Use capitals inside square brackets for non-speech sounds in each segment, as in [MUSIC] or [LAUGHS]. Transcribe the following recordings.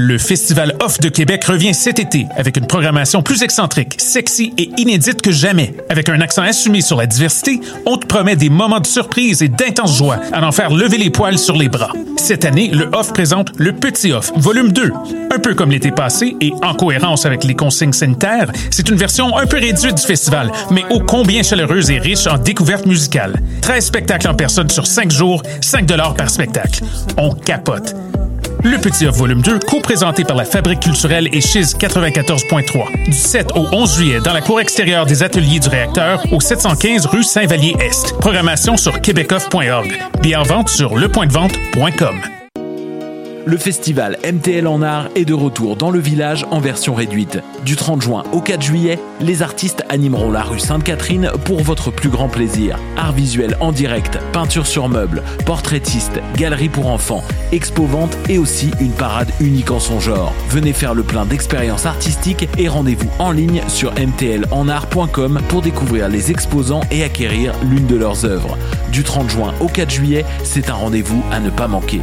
Le Festival Off de Québec revient cet été avec une programmation plus excentrique, sexy et inédite que jamais. Avec un accent assumé sur la diversité, on te promet des moments de surprise et d'intense joie à en faire lever les poils sur les bras. Cette année, le Off présente le Petit Off, volume 2. Un peu comme l'été passé et en cohérence avec les consignes sanitaires, c'est une version un peu réduite du festival, mais ô combien chaleureuse et riche en découvertes musicales. 13 spectacles en personne sur 5 jours, 5 dollars par spectacle. On capote. Le Petit Off Volume 2, co-présenté par la Fabrique culturelle et Chiz 94.3. Du 7 au 11 juillet, dans la cour extérieure des ateliers du réacteur, au 715 rue Saint-Vallier-Est. Programmation sur québecoff.org. Bien en vente sur lepointdevente.com. Le festival MTL en art est de retour dans le village en version réduite. Du 30 juin au 4 juillet, les artistes animeront la rue Sainte-Catherine pour votre plus grand plaisir. Art visuel en direct, peinture sur meubles, portraitiste, galerie pour enfants, expo-vente et aussi une parade unique en son genre. Venez faire le plein d'expériences artistiques et rendez-vous en ligne sur mtlenart.com pour découvrir les exposants et acquérir l'une de leurs œuvres. Du 30 juin au 4 juillet, c'est un rendez-vous à ne pas manquer.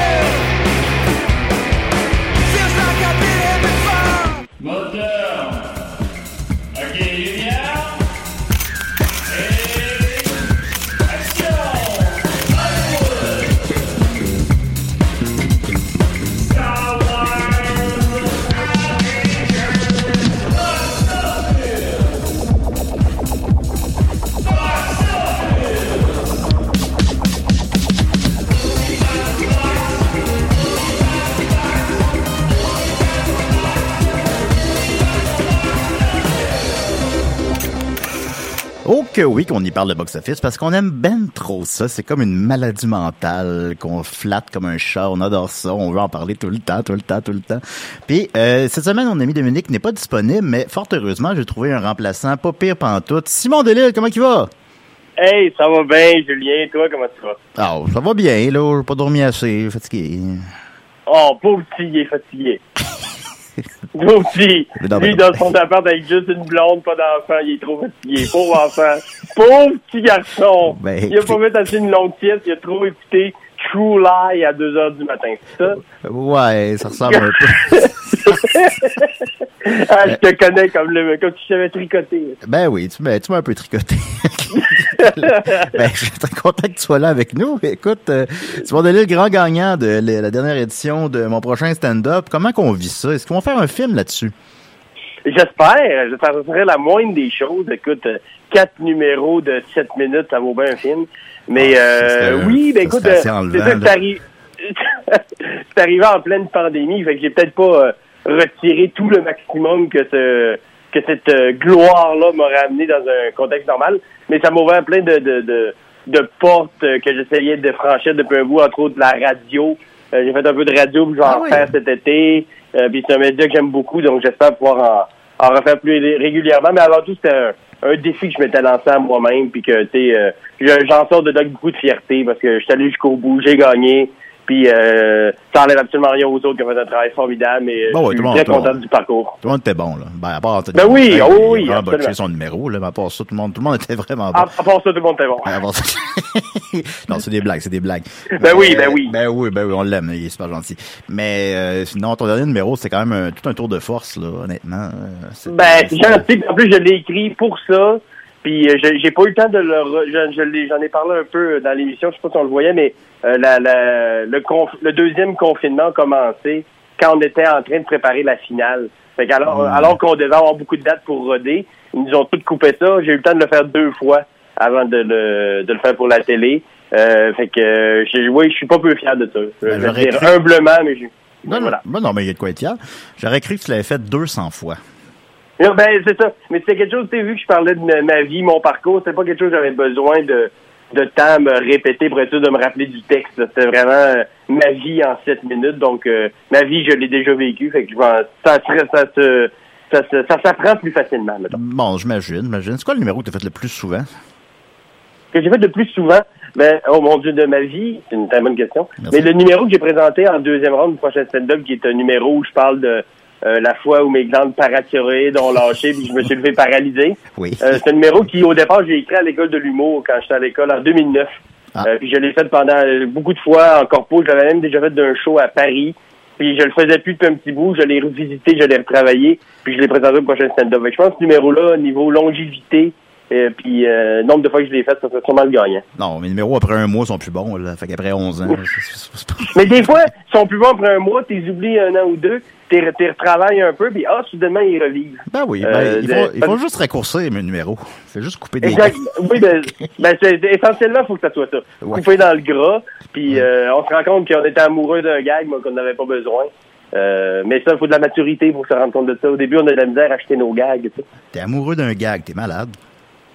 Que oui qu'on y parle de box-office parce qu'on aime ben trop ça. C'est comme une maladie mentale qu'on flatte comme un chat. On adore ça. On veut en parler tout le temps, tout le temps, tout le temps. Puis euh, cette semaine, mon ami Dominique n'est pas disponible, mais fort heureusement, j'ai trouvé un remplaçant pas pire pantoute. Simon Delille, comment il va? Hey, ça va bien, Julien. Toi, comment tu vas? Ah, ça va bien, là. J'ai pas dormi assez, fatigué. Oh, pauvre petit, il est fatigué. [LAUGHS] petit. Mais non, Lui, dans son appart avec juste une blonde, pas d'enfant, il est trop fatigué. Pauvre enfant. Pauvre petit garçon. Ben, il a pas fait assez une longue sieste, il a trop écouté True Lie à 2 heures du matin. C'est ça? Ouais, ça ressemble un peu. [LAUGHS] ah, je te connais comme, le, comme si je t'avais tricoté. Ben oui, tu m'as, tu m'as un peu tricoté. [LAUGHS] ben, je suis très content que tu sois là avec nous. Écoute, euh, Simon Delille, grand gagnant de la dernière édition de mon prochain stand-up. Comment qu'on vit ça? Est-ce qu'on va faire un film là-dessus? J'espère. Ce serait la moindre des choses. Écoute, euh, quatre numéros de 7 minutes, ça vaut bien un film. Mais Ah, ça euh, serait- oui, ben ça écoute, euh, c'est ça que [LAUGHS] arrivé. en pleine pandémie, fait que j'ai peut-être pas euh, retiré tout le maximum que ce que cette euh, gloire-là m'aurait amené dans un contexte normal. Mais ça m'a ouvert plein de, de, de, de portes euh, que j'essayais de franchir depuis un bout, entre autres la radio. Euh, j'ai fait un peu de radio, puis je vais Ah en oui. faire cet été. Euh, puis c'est un média que j'aime beaucoup, donc j'espère pouvoir en, en refaire plus ré- régulièrement. Mais avant tout, c'était un, un défi que je m'étais lancé à moi-même, puis que, tu sais, euh, je- j'en sors de là avec beaucoup de fierté, parce que je suis allé jusqu'au bout, j'ai gagné, puis euh, ça enlève absolument rien aux autres qui ont fait un travail formidable, mais euh, Bon, ouais, je suis très content du parcours. Tout le monde était bon, là. Ben, à part, Ben oui, il- oh il a oui, botché son numéro, là. Mais à part ça, tout le monde, tout le monde était vraiment bon. À, à part ça, tout le monde était bon. À part ça- [LAUGHS] non, c'est des blagues, c'est des blagues. Ben oui, ben oui. Ben oui, ben oui, on l'aime, il est super gentil. Mais euh, sinon, ton dernier numéro, c'est quand même un- tout un tour de force, là, honnêtement. Euh, Ben, gentil. En plus, je l'ai écrit pour ça. Puis euh, j'ai pas eu le temps de le... je- je J'en ai parlé un peu dans l'émission, je sais pas si on le voyait, mais euh, la, la- le, conf- le deuxième confinement a commencé quand on était en train de préparer la finale. Fait qu'alors, alors qu'on devait avoir beaucoup de dates pour roder, ils nous ont tout coupé ça. J'ai eu le temps de le faire deux fois avant de le, de le faire pour la télé. Euh, fait que, euh, j'ai- oui, je suis pas peu fier de ça. Je Ben, vais j'aurais dire cru- humblement, mais je... Non, voilà. non, non, mais il y a de quoi être fier. J'aurais cru que tu l'avais fait 200 fois. Non, ben, c'est ça. Mais c'était quelque chose, tu sais, vu que je parlais de ma, ma vie, mon parcours, c'était pas quelque chose que j'avais besoin de, de temps à me répéter pour être sûr de me rappeler du texte. C'était vraiment euh, ma vie en sept minutes. Donc, euh, ma vie, je l'ai déjà vécue. Fait que ça, serait- ça, se, ça, se- ça s'apprend plus facilement, mettons. Bon, j'imagine, j'imagine. C'est quoi le numéro que tu as fait le plus souvent? Que j'ai fait le plus souvent, ben, oh mon Dieu, de ma vie, c'est une très bonne question. Merci. Mais le numéro que j'ai présenté en deuxième round du prochain stand-up, qui est un numéro où je parle de euh, la fois où mes glandes parathyroïdes ont lâché puis je me suis levé paralysé. Oui. Euh, c'est un numéro qui, au départ, j'ai écrit à l'école de l'humour quand j'étais à l'école en 2009. Ah. Euh, puis je l'ai fait pendant beaucoup de fois en corpo. Je l'avais même déjà fait d'un show à Paris. Puis je le faisais plus depuis un petit bout. Je l'ai revisité, je l'ai retravaillé. Puis je l'ai présenté au prochain stand-up. Je pense que ce numéro-là, niveau longévité, euh, puis euh, nombre de fois que je l'ai fait, ça serait sûrement le gagnant. Non, mes numéros après un mois sont plus bons, là. Fait qu'après 11 ans, Mais des fois, ils sont plus bons après un mois, t'es oublié un an ou deux, t'es t'es retravailles un peu, puis ah, soudainement, ils revivent. Ben oui, ben, Euh, il, faut, de- il faut juste raccourcir mes numéros. C'est juste couper des Exact. Oui, ben, [LAUGHS] ben c'est, essentiellement, il faut que ça soit ça. Ouais. Couper dans le gras, puis euh, on se rend compte qu'on était amoureux d'un gag, mais qu'on n'avait pas besoin. Euh, mais ça, il faut de la maturité pour se rendre compte de ça. Au début, on a de la misère à acheter nos gags. T'es amoureux d'un gag, t'es malade.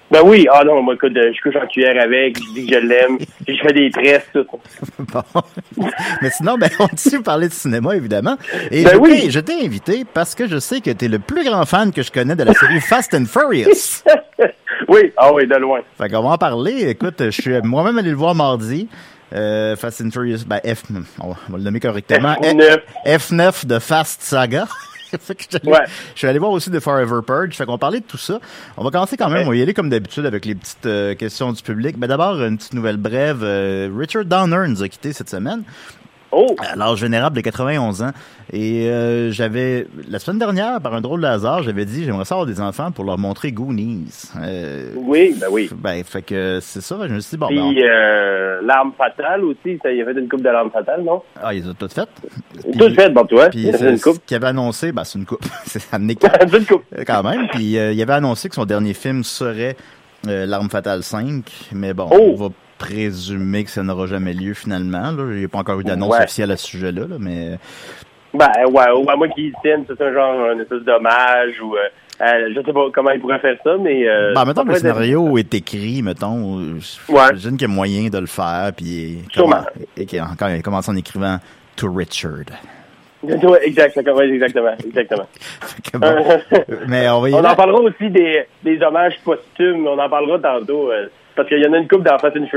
Ben oui, ah non, moi, écoute, euh, je couche en cuillère avec, je dis que je l'aime, je fais des tresses, tout. [LAUGHS] Bon. Mais sinon, ben, on de parler de cinéma, évidemment. Et Ben je oui. je t'ai invité parce que je sais que t'es le plus grand fan que je connais de la série Fast and Furious. [LAUGHS] oui, ah oui, de loin. Fait qu'on va en parler. Écoute, je suis moi-même allé le voir mardi. Euh, Fast and Furious, ben F, on va, on va le nommer correctement. F9. F9 de Fast Saga. [LAUGHS] Fait que je, suis allé- Ouais. je suis allé voir aussi de Forever Purge. Fait qu'on parler de tout ça. On va commencer quand même. On va y aller comme d'habitude avec les petites euh, questions du public. Mais d'abord, une petite nouvelle brève. Euh, Richard Donner nous a quitté cette semaine Oh, à l'âge vénérable de 91 ans. Et euh, j'avais, la semaine dernière, par un drôle de hasard, j'avais dit, j'aimerais ça avoir des enfants pour leur montrer Goonies. Euh, oui, ben oui. ben, fait que c'est ça. Je me suis dit, bon, ben, on- Puis euh, l'arme fatale aussi, ça y a fait une coupe de l'arme fatale, non? ah, ils ont tout fait. Tout fait, bon, toi. Puis C'est c'est une coupe. qu'il avait annoncé, ben, c'est une coupe. [LAUGHS] c'est amené [LAUGHS] C'est une coupe. quand même. Puis euh, il avait annoncé que son dernier film serait L'arme fatale 5. Mais bon, Oh! on va présumer que ça n'aura jamais lieu finalement. Il n'y a pas encore eu d'annonce Ouais. officielle à ce sujet-là. là, mais Ben, ouais, ou à moi qui tienne, c'est un genre, un espèce d'hommage ou, euh, euh, je sais pas comment ils pourraient faire ça, mais, euh. Ben, mettons que le scénario est écrit, mettons. Ouais. J'imagine qu'il y a moyen de le faire, puis Sûrement. et qu'il a encore il commence en écrivant To Richard. Ouais, exact, ouais, exactement, exactement. [LAUGHS] Bon, [LAUGHS] mais on va y On en parlera aussi des, des hommages posthumes, on en parlera tantôt, euh, parce qu'il y en a une coupe dans Fast and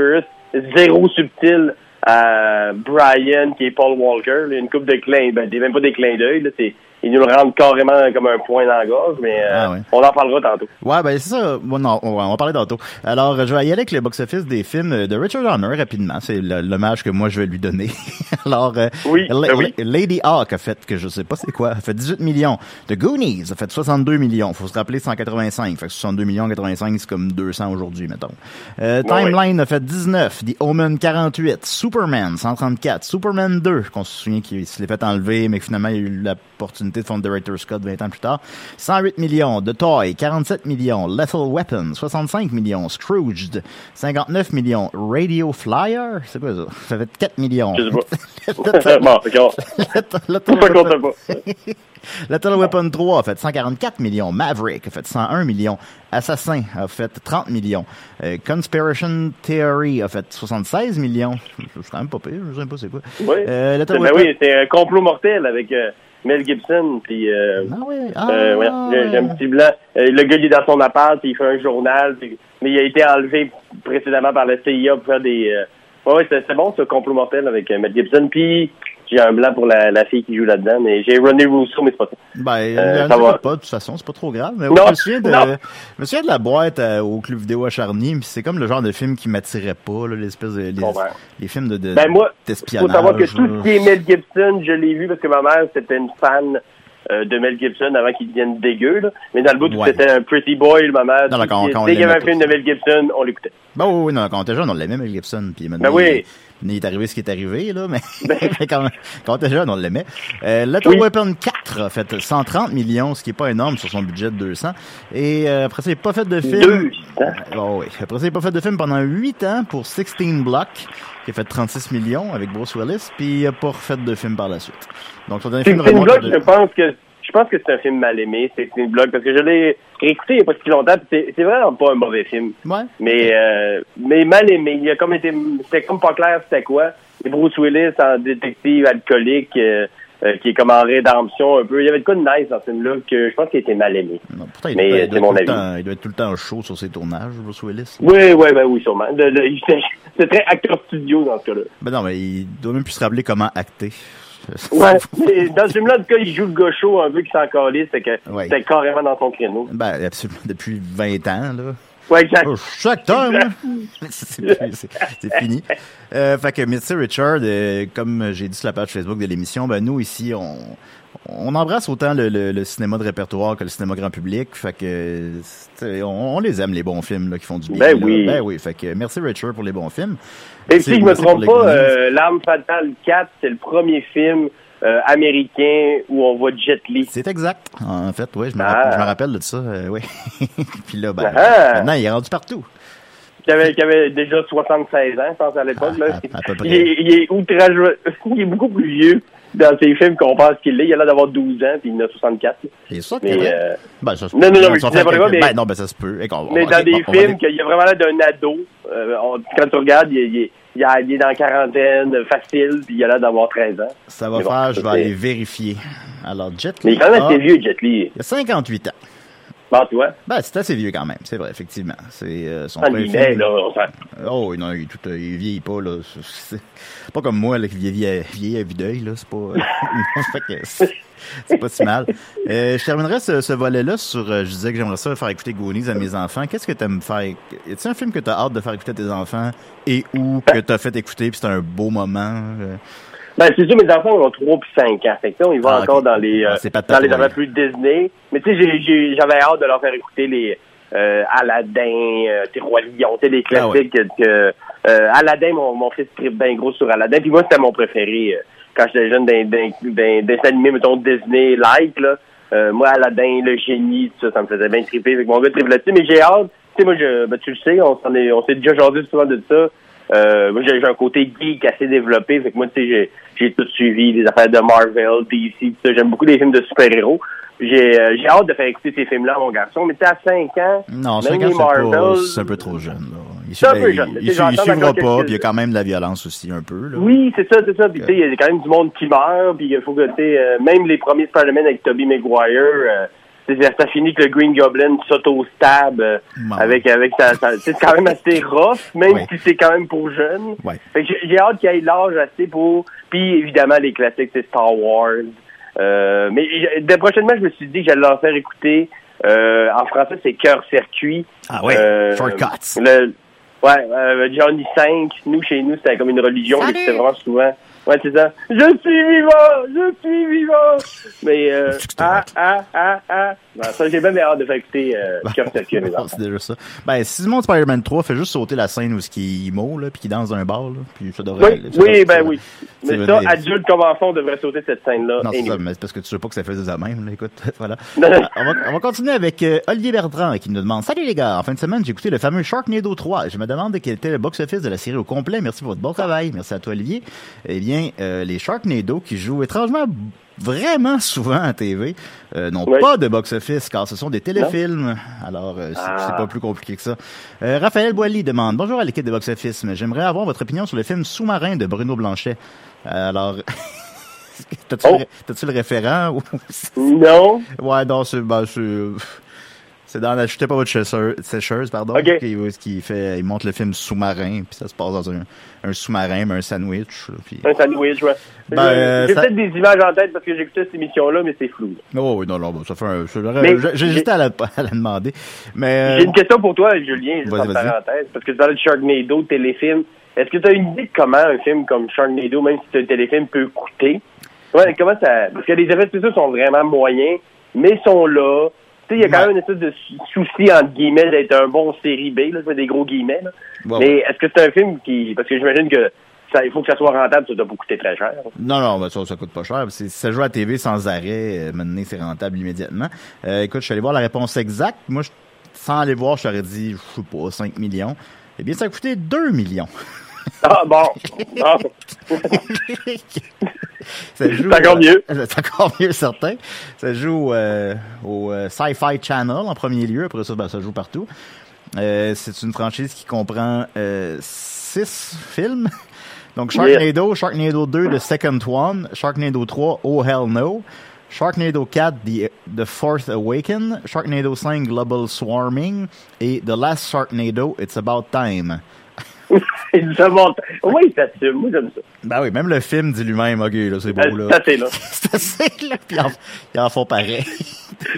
zéro subtil à Brian, qui est Paul Walker, là, une coupe de clins, ben, même pas des clins d'œil, là, c'est, ils nous le rendent carrément comme un point dans la gorge, mais euh, Ah ouais. on en parlera tantôt. Ouais, ben c'est ça. Bon, non, on va, va parler tantôt. Alors, je vais y aller avec le box-office des films de Richard Donner rapidement. C'est l'hommage que moi je vais lui donner. [LAUGHS] Alors, euh, Oui, La- ben oui. Lady Hawk a fait que je sais pas c'est quoi, a fait 18 millions. The Goonies a fait 62 millions. Faut se rappeler 185. Fait que 62 millions 85, c'est comme 200 aujourd'hui, mettons. Euh, Ouais, Timeline a fait 19. The Omen 48. Superman 134. Superman 2, qu'on se souvient qu'il se l'est fait enlever, mais que finalement il a eu l'opportunité de fondre Director Scott 20 ans plus tard. 108 millions. The Toy 47 millions. Lethal Weapon 65 millions. Scrooged 59 millions. Radio Flyer, c'est quoi ça? Ça fait 4 millions. Je sais pas. Bon, qu'on Weapon- sait pas? Lethal Weapon [LAUGHS] 3 a fait 144 millions. Maverick a fait 101 millions. Assassin a fait 30 millions. Euh, Conspiration Theory a fait 76 millions. C'est quand même pas pire, je sais pas c'est quoi. Oui. Euh, Ben Weapon- oui, c'est un complot mortel avec euh, Mel Gibson, puis euh, Ah oui. euh, ouais, j'ai un petit blanc. Euh, le gars, il est dans son appart, puis il fait un journal, puis- mais il a été enlevé précédemment par la CIA pour faire des... euh, Ouais, ouais, c'est c'est bon, ce complot mortel avec euh, Mel Gibson, puis j'ai un blanc pour la, la fille qui joue là-dedans, mais j'ai René Rousseau, mais c'est pas ça. Ben, Euh, ça va. pas, de toute façon, c'est pas trop grave. Mais Non, ouais, je me souviens de, non. je me souviens de la boîte euh, au club vidéo à Charny, puis c'est comme le genre de film qui m'attirait pas, là, l'espèce de, les, comprends. les films de, de Ben moi, faut savoir que tout ce qui est Mel Gibson, je l'ai vu parce que ma mère, c'était une fan euh, de Mel Gibson avant qu'il devienne dégueu. Là. Mais dans le bout Ouais. c'était un pretty boy, le moment. Non, là, quand- quand on dès qu'il y avait un film de Mel Gibson, on l'écoutait. Ben oui, oui, non, quand on était jeune, on l'aimait, Mel Gibson. Puis maintenant, Ben oui. il, il est arrivé ce qui est arrivé, là, mais, [LAUGHS] Ben. [LAUGHS] quand, quand on était jeune, on l'aimait. Euh, Oui. Weapon 4 a fait 130 millions, ce qui est pas énorme sur son budget de 200. Et euh, après ça, il n'a pas fait de film. Deux. Oh, oui. Après ça, il n'a pas fait de film pendant 8 ans pour 16 Block, qui a fait 36 millions avec Bruce Willis, puis il n'a pas refait de film par la suite. Donc, son dernier film Block, de- je pense que je pense que c'est un film mal aimé, Sixteen Block, parce que je l'ai réécouté il n'y a pas si longtemps, puis c'est c'est vraiment pas un mauvais film. Ouais. Mais euh, mais mal aimé. Il a comme été c'était comme pas clair c'était quoi. Et Bruce Willis en détective alcoolique euh, euh, qui est comme en rédemption un peu. Il y avait de quoi de nice dans ce film-là que je pense qu'il était mal aimé. Non, pourtant, il, Mais, doit, euh, il doit c'est être mon tout le avis. temps, il doit être tout le temps chaud sur ses tournages, Bruce Willis. Oui, oui, ben oui, sûrement. [LAUGHS] C'est très acteur studio dans ce cas-là. Ben non, mais il doit même plus se rappeler comment acter. [LAUGHS] Ouais. Mais dans ce film-là, en tout cas, il joue le chaud un peu qui s'en calisse, c'est que Ouais. c'était carrément dans son créneau. Ben, absolument, depuis 20 ans, là. Ouais, exact. Oh, suis acteur, moi. [LAUGHS] c'est fini. Euh, fait que Mitzi Richard, euh, comme j'ai dit sur la page Facebook de l'émission, ben nous ici, on, on embrasse autant le, le- le cinéma de répertoire que le cinéma grand public. Fait que on, on les aime les bons films là, qui font du bien. Ben là. oui. Ben oui. Fait que merci Richard pour les bons films. Et si je me trompe pas, euh, L'Arme Fatale 4, c'est le premier film euh, américain où on voit Jet Li. C'est exact. En fait, oui, je me, Ah. rappelle, je me rappelle de ça. euh, oui. [LAUGHS] Puis là, ben, Ah. maintenant, il est rendu partout. Qui avait, qui avait déjà 76 ans, je pense, à l'époque. Ah, à- à peu près. Il, est, il est outrageux. [LAUGHS] Il est beaucoup plus vieux dans ses films qu'on pense qu'il est. Il a l'air d'avoir 12 ans, puis il en a 64. C'est ça, Mais, euh, Ben, ça se non, non, peut. non, On mais pas mais- Ben, non, ben, ça se peut. On mais dans des on films qu'il y a vraiment l'air d'un ado, euh, on- quand tu regardes, il, il est- il a- il est dans la quarantaine, facile, puis il a l'air d'avoir 13 ans. Ça va Mais bon, faire, je vais aller vérifier. Alors, Jet Mais Li. il est quand même a- assez vieux, Jet Li. Il a 58 ans. Bon, tu vois, Ben, c'est assez vieux quand même, c'est vrai, effectivement. C'est euh, son en premier film. là, Oh, non, il, est tout, euh, il vieillit pas, là. C'est pas comme moi, là, qui vieillit à, vieillit à vue d'œil, là. C'est pas. euh, [LAUGHS] c'est- pas si mal. Euh, je terminerai ce, ce volet-là sur. euh, je disais que j'aimerais ça faire écouter Goonies à mes enfants. Qu'est-ce que t'aimes faire? Y a-t-il un film que t'as hâte de faire écouter à tes enfants et ou que t'as fait écouter puis c'était un beau moment? Ben, c'est sûr, mes enfants ont 3 puis 5 ans. Fait que, on y va Ah, encore dans les, euh, Ah, dans les plus Disney. Mais tu sais, j'avais hâte de leur faire écouter les, euh, Aladdin, euh, Roi Lion, tu sais, les Ah ouais. classiques que, euh, Aladdin, mon, mon fils tripe bien gros sur Aladdin. Puis moi, c'était mon préféré, euh, quand j'étais jeune, d'un, d'un, dessin animé, mettons, Disney-like, là. Euh, moi, Aladdin, le génie, tout ça, ça me faisait bien triper. Fait que mon gars tripe là-dessus. Mais j'ai hâte, tu sais, moi, je, ben, tu le sais, on s'en est, on s'est déjà jasé souvent de ça. Euh, moi, j'ai un côté geek assez développé. Fait que moi, tu sais, j'ai, j'ai tout suivi, les affaires de Marvel, DC, tout ça. J'aime beaucoup les films de super-héros. J'ai, euh, j'ai hâte de faire écouter ces films-là à mon garçon. Mais tu sais, à 5 ans, Non, même 5 ans, c'est pas- Marvel- c'est un peu trop jeune, là. Il, C'est un peu jeune. il- il- il suivra pas, puis il y a quand même de la violence aussi, un peu, là. Oui, c'est ça, c'est ça. Puis tu sais, il y a quand même du monde qui meurt. Puis il faut que, tu sais, euh, même les premiers Spider-Man avec Tobey Maguire, euh, ça finit que le Green Goblin s'auto-stab euh, avec, avec sa... c'est quand même assez rough, même Ouais. si c'est quand même pour jeune. Ouais. Fait que j'ai- j'ai hâte qu'il ait l'âge assez pour... Puis évidemment, les classiques, c'est Star Wars. Euh, mais dès prochainement, je me suis dit que j'allais leur faire écouter... euh, en français, c'est Cœur-Circuit. Ah ouais, Euh, Shortcuts. Le, ouais, euh, Johnny 5, nous, chez nous, c'était comme une religion, mais c'était vraiment souvent. Ouais, c'est ça. Je suis vivant! Je suis vivant! Mais, euh, ah, ah, ah, ah. Ben, ça, j'ai même hâte de faire écouter, euh, [LAUGHS] [LAUGHS] c'est déjà ça. Ben, si de Spider-Man 3 fait juste sauter la scène où ce qui est mot, là, puis qu'il danse dans un bar, là, puis ça devrait Oui, aller. Ça oui, ben oui. Mais ça, adulte comme enfant, on devrait sauter cette scène-là. Non, c'est ça, mais c'est parce que tu veux pas que ça fasse de même, là, écoute, [LAUGHS] voilà. On, va, on va continuer avec euh, Olivier Bertrand qui nous demande Salut les gars, en fin de semaine, j'ai écouté le fameux Sharknado 3. Je me demande quel était le box-office de la série au complet. Merci pour votre bon travail. Merci à toi, Olivier. Eh bien, euh, les Sharknado qui jouent étrangement vraiment souvent à TV euh, n'ont pas de box-office car ce sont des téléfilms. Alors, euh, c'est Ah. pas plus compliqué que ça. Euh, Raphaël Boilly demande Bonjour à l'équipe de box-office, j'aimerais avoir votre opinion sur le film Sous-marin de Bruno Blanchet. Euh, alors, [LAUGHS] t'as-tu Oh. le, t'as-tu le référent [LAUGHS] Non. Ouais, non, c'est ben, c'est [LAUGHS] dans N'achetez pas votre sécheuse, pardon, Ok. qui, qui fait il montre le film sous-marin, puis ça se passe dans un, un sous-marin, mais un sandwich, puis Un sandwich, ouais. Ben, euh, j'ai ça- peut-être des images en tête parce que j'écoutais cette émission-là, mais c'est flou. Oh oui, non non, bon, ça fait un j'ai j'ai hésité à la, à la demander. Mais J'ai euh, une question pour toi, Julien, juste en parenthèse, parce que tu parlais de Sharknado, téléfilm. Est-ce que tu as une idée de comment un film comme Sharknado, même si c'est un téléfilm, peut coûter? Ouais, comment ça. Parce que les effets spéciaux sont vraiment moyens, mais sont là. Tu sais, il y a quand même une espèce de souci, entre guillemets, d'être un bon série B, là, des gros guillemets. Là. Mais est-ce que c'est un film qui. Parce que j'imagine que il faut que ça soit rentable, ça doit pas coûter très cher. Non, non, ben ça, ça coûte pas cher. Si ça joue à TV sans arrêt, euh, maintenant, c'est rentable immédiatement. Euh, écoute, je suis allé voir la réponse exacte. Moi, je- sans aller voir, je t'aurais dit, je sais pas, 5 millions. Eh bien, ça a coûté 2 millions. Ah, bon. [LAUGHS] Ah. Ça [LAUGHS] joue, C'est encore mieux. euh, C'est encore mieux, certain. Ça joue euh, au euh, Sci-Fi Channel en premier lieu. Après ça, ben, ça joue partout. C'est une franchise qui comprend six films. Donc, Sharknado, Sharknado 2, The Second One, Sharknado 3, Oh Hell No, Sharknado 4, The, The Fourth Awaken, Sharknado 5, Global Swarming, et The Last Sharknado, It's About Time. [LAUGHS] Il se monte. Oui, ça assume. Moi, j'aime ça. Ben oui, même le film dit lui-même, ok, là, c'est beau, là. C'est assez, là. [LAUGHS] c'est assez, là. Puis ils en, font pareil. [LAUGHS]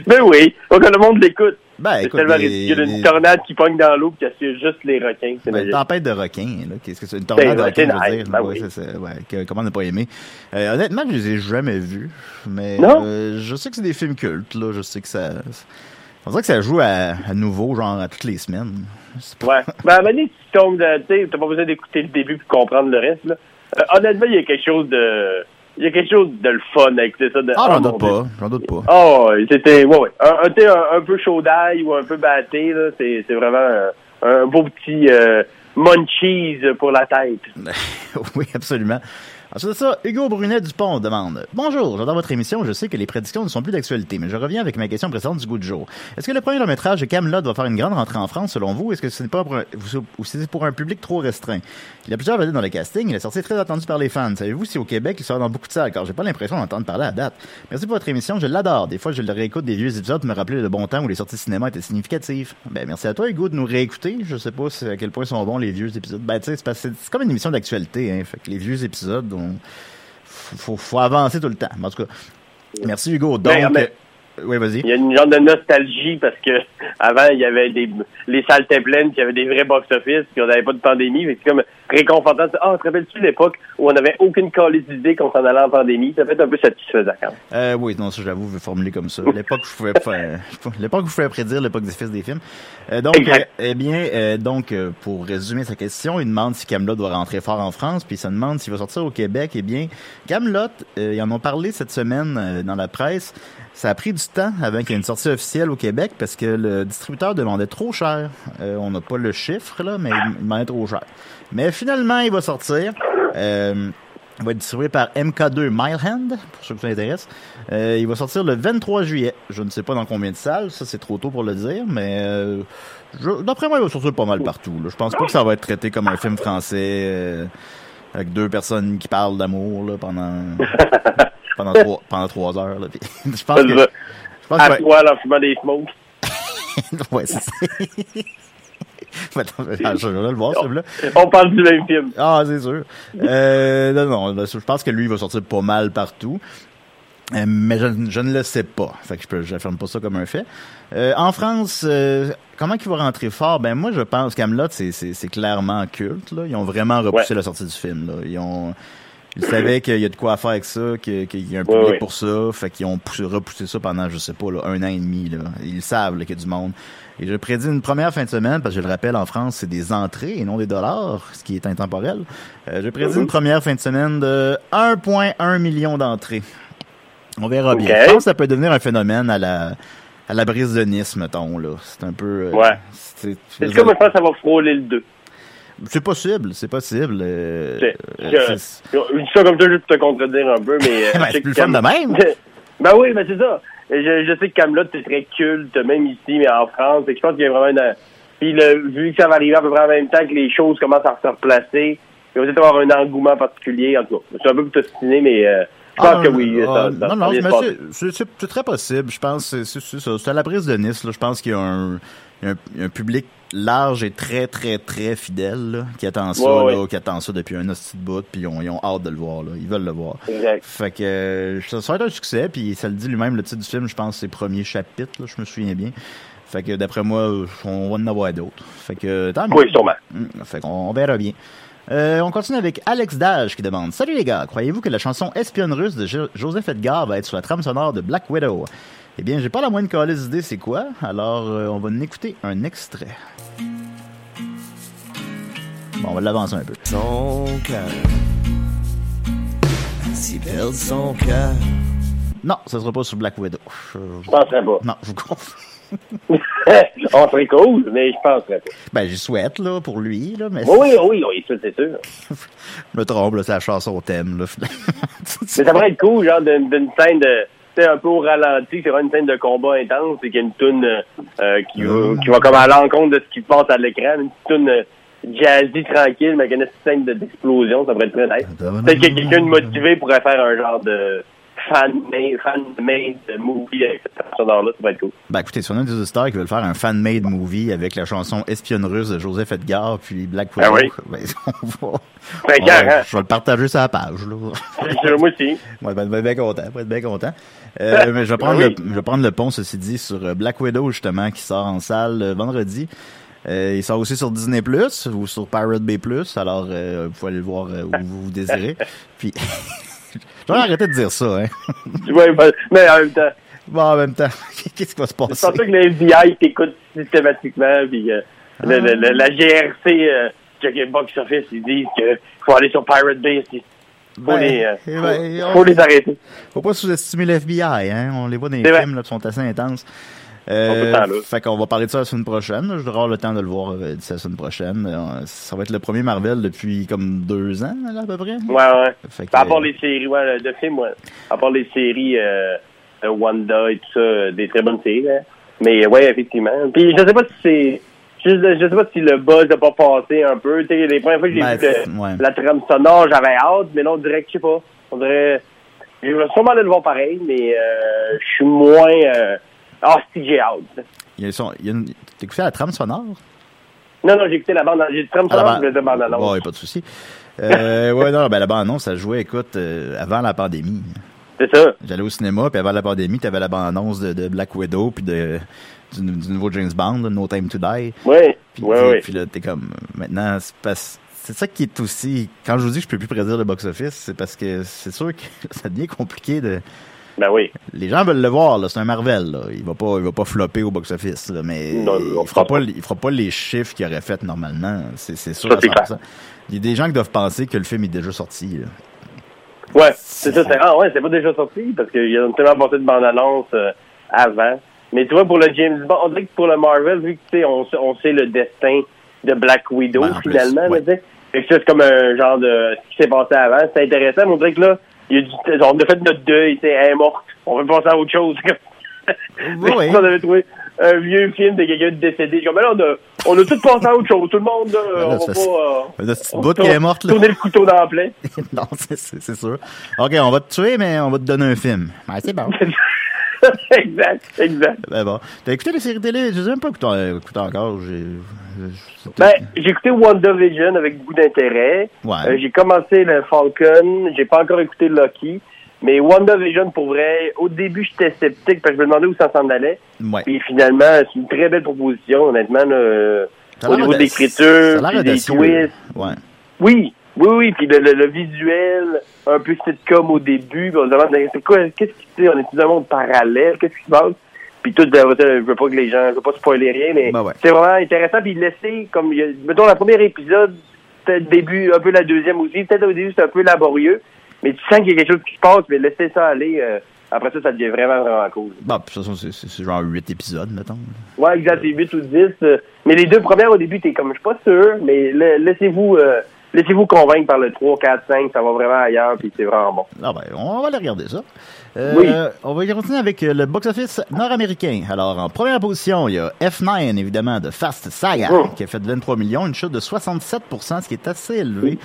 Ben oui. Faut que le monde l'écoute. Ben, c'est écoute, tellement les- ridicule. les- Une tornade qui pogne dans l'eau puis qui assure juste les requins. C'est Ben, magique. tempête de requins, là. Qu'est-ce que c'est? Une tornade de Ben, requins, c'est je veux nice, dire. ben Ouais, oui. c'est ça, ouais. Que- comment ne pas aimer? Euh, honnêtement, je les ai jamais vus. Mais, Non? euh, je sais que c'est des films cultes, là. Je sais que ça, on dirait que ça joue à, à nouveau, genre, à toutes les semaines. Ouais. Ben, à un moment donné, tombes de, tu t'as pas besoin d'écouter le début pour comprendre le reste, là. Euh, honnêtement, il y a quelque chose de, il y a quelque chose de le fun avec ça. De, Ah, j'en doute pas. J'en doute pas. Oh, c'était, ouais, ouais. Un, un, un, peu chaud d'ail ou un peu batté, là. C'est, c'est vraiment un, un beau petit, euh, munchies pour la tête. [LAUGHS] oui, absolument. Ensuite de ça, Hugo Brunet Dupont demande Bonjour, j'adore votre émission. Je sais que les prédictions ne sont plus d'actualité, mais je reviens avec ma question précédente du goût du jour. Est-ce que le premier long métrage de Camelot va faire une grande rentrée en France selon vous Est-ce que ce n'est pas pour un, ou c'est pour un public trop restreint? Il a plusieurs vedettes dans le casting. Il est sorti très attendu par les fans. Savez-vous si au Québec il sera dans beaucoup de salles? Car j'ai pas l'impression d'entendre parler à date. Merci pour votre émission. Je l'adore. Des fois, je le réécoute des vieux épisodes pour me rappeler le bon temps où les sorties cinéma étaient significatives. Ben, merci à toi, Hugo, de nous réécouter. Je sais pas à quel point sont bons les vieux épisodes. Ben, tu sais, c'est c'est comme une émission d'actualité, hein. Les vieux épisodes, faut, faut avancer tout le temps. En tout cas, merci, Hugo. Donc, Ben, euh, oui, vas-y. Il y a une genre de nostalgie parce que avant il y avait des les salles étaient pleines, puis il y avait des vrais box-office, puis on n'avait pas de pandémie. Que C'est comme réconfortant. Ah, te rappelles-tu l'époque où on n'avait aucune calice d'idée qu'on s'en allait en pandémie? Ça fait un peu satisfaisant quand même. Euh, oui, non, ça, j'avoue, je vais formuler comme ça. [LAUGHS] L'époque où je pouvais faire, l'époque où je pouvais prédire l'époque des fils des films. Euh, donc, euh, eh bien, euh, donc, euh, pour résumer sa question, il demande si Camelot doit rentrer fort en France, puis il se demande s'il va sortir au Québec. Eh bien, Camelot, euh, ils en ont parlé cette semaine euh, dans la presse. Ça a pris du temps avant qu'il y ait une sortie officielle au Québec parce que le distributeur demandait trop cher. Euh, on n'a pas le chiffre, là, mais il demandait trop cher. Mais finalement, il va sortir. Euh, il va être distribué par MK2 Milehand, pour ceux que ça intéresse. Euh, il va sortir le 23 juillet. Je ne sais pas dans combien de salles, ça c'est trop tôt pour le dire, mais euh, d'après moi, il va sortir pas mal partout. Là. Je pense pas que ça va être traité comme un film français euh, avec deux personnes qui parlent d'amour pendant [LAUGHS] pendant trois pendant trois heures. Là. [LAUGHS] Je pense que je pense À que- poil en fumant des smokes. ouais, c'est ça. [LAUGHS] Attends, je vais le voir, celui-là. On parle du même film. Ah, c'est sûr. Euh, non, non, là, je pense que lui, il va sortir pas mal partout. Euh, mais je, je ne le sais pas. Fait que je peux, j'affirme pas ça comme un fait. Euh, en France, comment il va rentrer fort? Ben, moi, je pense Camelot, c'est, clairement culte, là. Ils ont vraiment repoussé Ouais. la sortie du film, là. Ils ont, ils savaient qu'il y a de quoi faire avec ça, qu'il y a un public pour ça. Fait qu'ils ont poussé- repoussé ça pendant, je sais pas, là, un an et demi, là. Ils savent, qu'il y a du monde. Et je prédis une première fin de semaine, parce que je le rappelle, en France, c'est des entrées et non des dollars, ce qui est intemporel. Euh, je prédis une première fin de semaine de 1,1 million d'entrées. On verra bien. Je pense que ça peut devenir un phénomène à la, à la brise de Nice, mettons, là. C'est un peu... euh, Ouais. c'est- Est-ce que moi, je pense que ça va frôler le 2? C'est possible, c'est possible. euh, euh, je- dis ça comme ça juste pour te contredire un peu, mais... [LAUGHS] euh, Ben, c'est plus fun de même. [LAUGHS] ben oui, ben c'est ça. Je, je sais que Camelot c'est très culte, même ici, mais en France. Que je pense qu'il y a vraiment une... Puis le, vu que ça va arriver à peu près en même temps que les choses commencent à se replacer, il va peut-être avoir un engouement particulier. En tout cas, c'est un peu t'ostiner, mais euh, je pense Ah, que oui. ah, ça, non, non, mais c'est- très possible. Je pense que c'est c'est ça. C'est à la prise de Nice. Là. Je pense qu'il y a un, y a un, y a un public large et très, très, très fidèle là, qui attend ça, Ouais, là, qui attend ça depuis un de bout, puis ils ont, ils ont hâte de le voir. Là. Ils veulent le voir. Exact. Fait que ça ça va être un succès, puis ça le dit lui-même, le titre du film, je pense, c'est premier chapitre, là, je me souviens bien. Fait que d'après moi, on va en avoir d'autres. Fait que tant mieux. Oui, sûrement. Mm, Fait qu'on on verra bien. Euh, on continue avec Alex Dage qui demande Salut les gars, croyez-vous que la chanson Espionne russe de Jo- Joseph Edgar va être sur la trame sonore de Black Widow Eh bien, j'ai pas la moindre calice idée c'est quoi, alors euh, on va en écouter un extrait. Bon, on va l'avancer un peu. Son cœur. S'il perd son cœur. Non, ça sera pas sur Black Widow. Je, Je penserais pas. non, je vous confonds. [LAUGHS] On serait cool, mais je penserais pas. Ben, j'y souhaite, là, pour lui, là, mais Oui, oui, oui, ça, c'est sûr. [LAUGHS] je me trompe, là, c'est la chanson au thème, là. [LAUGHS] Mais ça pourrait être cool, genre, d'une scène de. Sais, un peu au ralenti, c'est vraiment une scène de combat intense, et qu'il y a une toune euh, euh, qui, va, qui va comme à l'encontre de ce qui se passe à l'écran, une petite toune euh, jazzy tranquille, mais avec une petite scène de- d'explosion, ça pourrait être très nice. Peut-être que quelqu'un de motivé pourrait faire un genre de fan-made fan -made movie avec cette sonore-là, ça pourrait être cool. Ben écoutez, si on a des auditeurs qui veulent faire un fan-made movie avec la chanson Espionne russe de Joseph Edgar puis Black Widow, Ah oui. [LAUGHS] ben, on va, on va- hein, je vais le partager sur la page. Là. je- moi aussi. [LAUGHS] Moi, ben, ben, bien content, ben, bien content. Euh, mais je vais prendre Ben oui. le, je vais prendre le pont, ceci dit, sur euh, Black Widow, justement, qui sort en salle euh, vendredi. Euh, il sort aussi sur Disney Plus ou sur Pirate Bay Plus, alors euh, vous pouvez aller le voir euh, où vous désirez. [LAUGHS] Puis, j'aurais arrêté de dire ça, hein. Ben, mais en même temps, Bon, en même temps, [LAUGHS] qu'est-ce qui va se c'est passer? pour ça que le FBI t'écoute systématiquement, puis euh, le- le- le- la GRC, euh, it box office, ils disent qu'il faut aller sur Pirate Bay, il faut, Ben, les, euh, eh ben, faut, faut les arrêter. Faut pas sous-estimer l'FBI, hein. On les voit dans les C'est films, là, qui sont assez intenses. Euh, le temps, là. fait qu'on va parler de ça la semaine prochaine. Je vais avoir le temps de le voir euh, d'ici la semaine prochaine. Euh, ça va être le premier Marvel depuis comme deux ans, là, à peu près. Ouais, ouais. Fait que, À part les séries, ouais, de films, ouais. À part les séries euh, de Wanda et tout ça, des très bonnes séries, hein. Mais ouais, effectivement. Puis je sais pas si c'est. Je, je sais pas si le buzz n'a pas passé un peu. Les premières fois que j'ai Ben, vu le- c'est- ouais. la trame sonore, j'avais hâte, mais là, on dirait que je sais pas. On dirait. Je vais sûrement aller le voir pareil, mais euh, je suis moins. Euh... Ah, si j'ai hâte. il y a son- il y a une- T'as écouté la trame sonore? Non, non, j'ai écouté la bande. J'ai trame Ah, la voulais dire bande annonce. Ouais, pas de souci. Euh, ouais, non, ben la bande-annonce, ça jouait, écoute, euh, avant la pandémie. C'est ça. J'allais au cinéma, puis avant la pandémie, t'avais la bande-annonce de, de Black Widow, puis de, du, du nouveau James Bond, là, No Time to Die. Oui, Puis, oui, puis- oui. puis là, t'es comme, maintenant, c'est parce- c'est ça qui est aussi, quand je vous dis que je peux plus prédire le box-office, c'est parce que c'est sûr que [LAUGHS] ça devient compliqué de, Ben oui. les gens veulent le voir, là, c'est un Marvel, là. Il va pas, il va pas flopper au box-office, mais Non, il fera fera pas, il fera pas les chiffres qu'il aurait fait normalement, c'est, sûr Ça, à c'est 100%. Il y a des gens qui doivent penser que le film est déjà sorti, là. Ouais, c'est ça. C'est, ah ouais, c'est pas déjà sorti parce qu'il y a tellement passé de bande-annonce euh, avant. Mais tu vois, pour le James Bond, on dirait que pour le Marvel, vu que on, sait- on sait le destin de Black Widow Ben, finalement, ouais. c'est comme un genre de ce qui s'est passé avant. C'est intéressant, mais on dirait que là, il y a du, on a fait notre deuil, sais, elle est morte. On veut passer à autre chose. Oui, [LAUGHS] on avait trouvé un vieux film de quelqu'un de décédé. Comme là, on a, on a tout passé à autre chose. Tout le monde, là, Ben là, on va pas. c'est- euh, petite bout qui est morte, là. Tourner le couteau dans la plaie. [LAUGHS] non, c'est, c'est, c'est sûr. OK, on va te tuer, mais on va te donner un film. Ben, c'est bon. [LAUGHS] exact, exact. ben bon. T'as écouté les séries télé? Je ai même pas écouté, euh, encore. J'ai, c'est Ben, peut-être- j'ai écouté WandaVision avec beaucoup d'intérêt. Ouais. Euh, j'ai commencé le Falcon. J'ai pas encore écouté Lucky. Mais WandaVision, pour vrai, au début, j'étais sceptique parce que je me demandais où ça s'en allait. ouais. Puis finalement, c'est une très belle proposition, honnêtement. là, au niveau de l'écriture, des twists. Ouais. Oui, oui, oui. Puis le, le, le visuel, un peu sitcom au début. Puis on se demande, c'est quoi, qu'est-ce qui se On est dans un monde parallèle? Qu'est-ce qui se passe? Puis tout, ben, je veux pas que les gens, je veux pas spoiler rien, mais Ben ouais. c'est vraiment intéressant. Puis laisser, comme, mettons, le premier épisode, peut-être le début, un peu la deuxième aussi. Peut-être au début, c'est un peu laborieux. Mais tu sens qu'il y a quelque chose qui se passe, mais laisser ça aller, euh, après ça, ça devient vraiment, vraiment cool. Bon, de toute façon, c'est, genre 8 épisodes, mettons. Ouais, exact, c'est 8 ou 10. euh, mais les deux premières au début, t'es comme, je suis pas sûr, mais la- laissez-vous euh, laissez-vous convaincre par le 3, 4, 5, ça va vraiment ailleurs, puis c'est vraiment bon. Ah ben, on va aller regarder ça. Euh, Oui. On va continuer avec euh, le box-office nord-américain. Alors, en première position, il y a F9, évidemment, de Fast Saga, Oh. qui a fait 23 millions, une chute de 67% ce qui est assez élevé.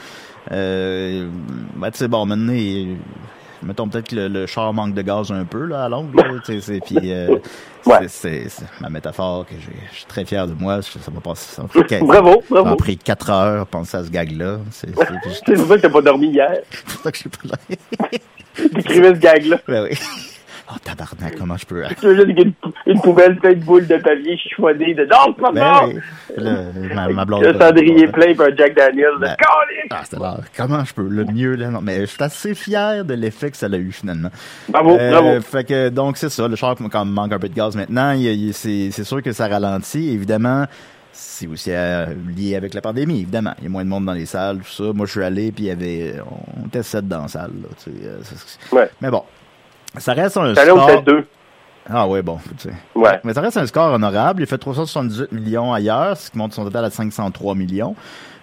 Euh, ben, tu sais, bon, maintenant, mettons peut-être que le, le char manque de gaz un peu, là, à longue. là, tu sais, c'est- Puis, euh, Ouais. c'est- c'est c'est ma métaphore que j'ai- je suis très fier de moi. Ça m'a passé. Ça m'a pris quatre- Bravo, ça m'a bravo. pris 4 heures penser à ce gag-là. C'est c'est- [LAUGHS] c'est [LAUGHS] C'est pour ça que t'as pas dormi hier. pour ça que je suis pas là. [LAUGHS] T'écrivais ce gag-là. Ben oui. Oh, tabarnak, comment je peux... Tu veux juste une, une poubelle pleine de boules de papier chiffonnées de non, c'est pas. Le- ma, ma blonde... Le cendrier plein pour un Jack Daniel. Ben! Ah, là. Comment je peux le mieux là? Non mais je suis assez fier de l'effet que ça a eu finalement. Bravo, Euh, bravo. Fait que donc c'est ça, le char quand même manque un peu de gaz maintenant, il, il- c'est c'est sûr que ça ralentit évidemment. C'est aussi euh, lié avec la pandémie, évidemment. Il y a moins de monde dans les salles, tout ça. Moi, je suis allé, puis il y avait, on était sept dans la salle. Là, tu sais, euh, c'est- Ouais. Mais bon, ça reste un score. deux. Ah ouais, bon, tu sais. Ouais. Mais ça reste un score honorable. Il a fait 378 millions ailleurs, ce qui monte son total à 503 millions.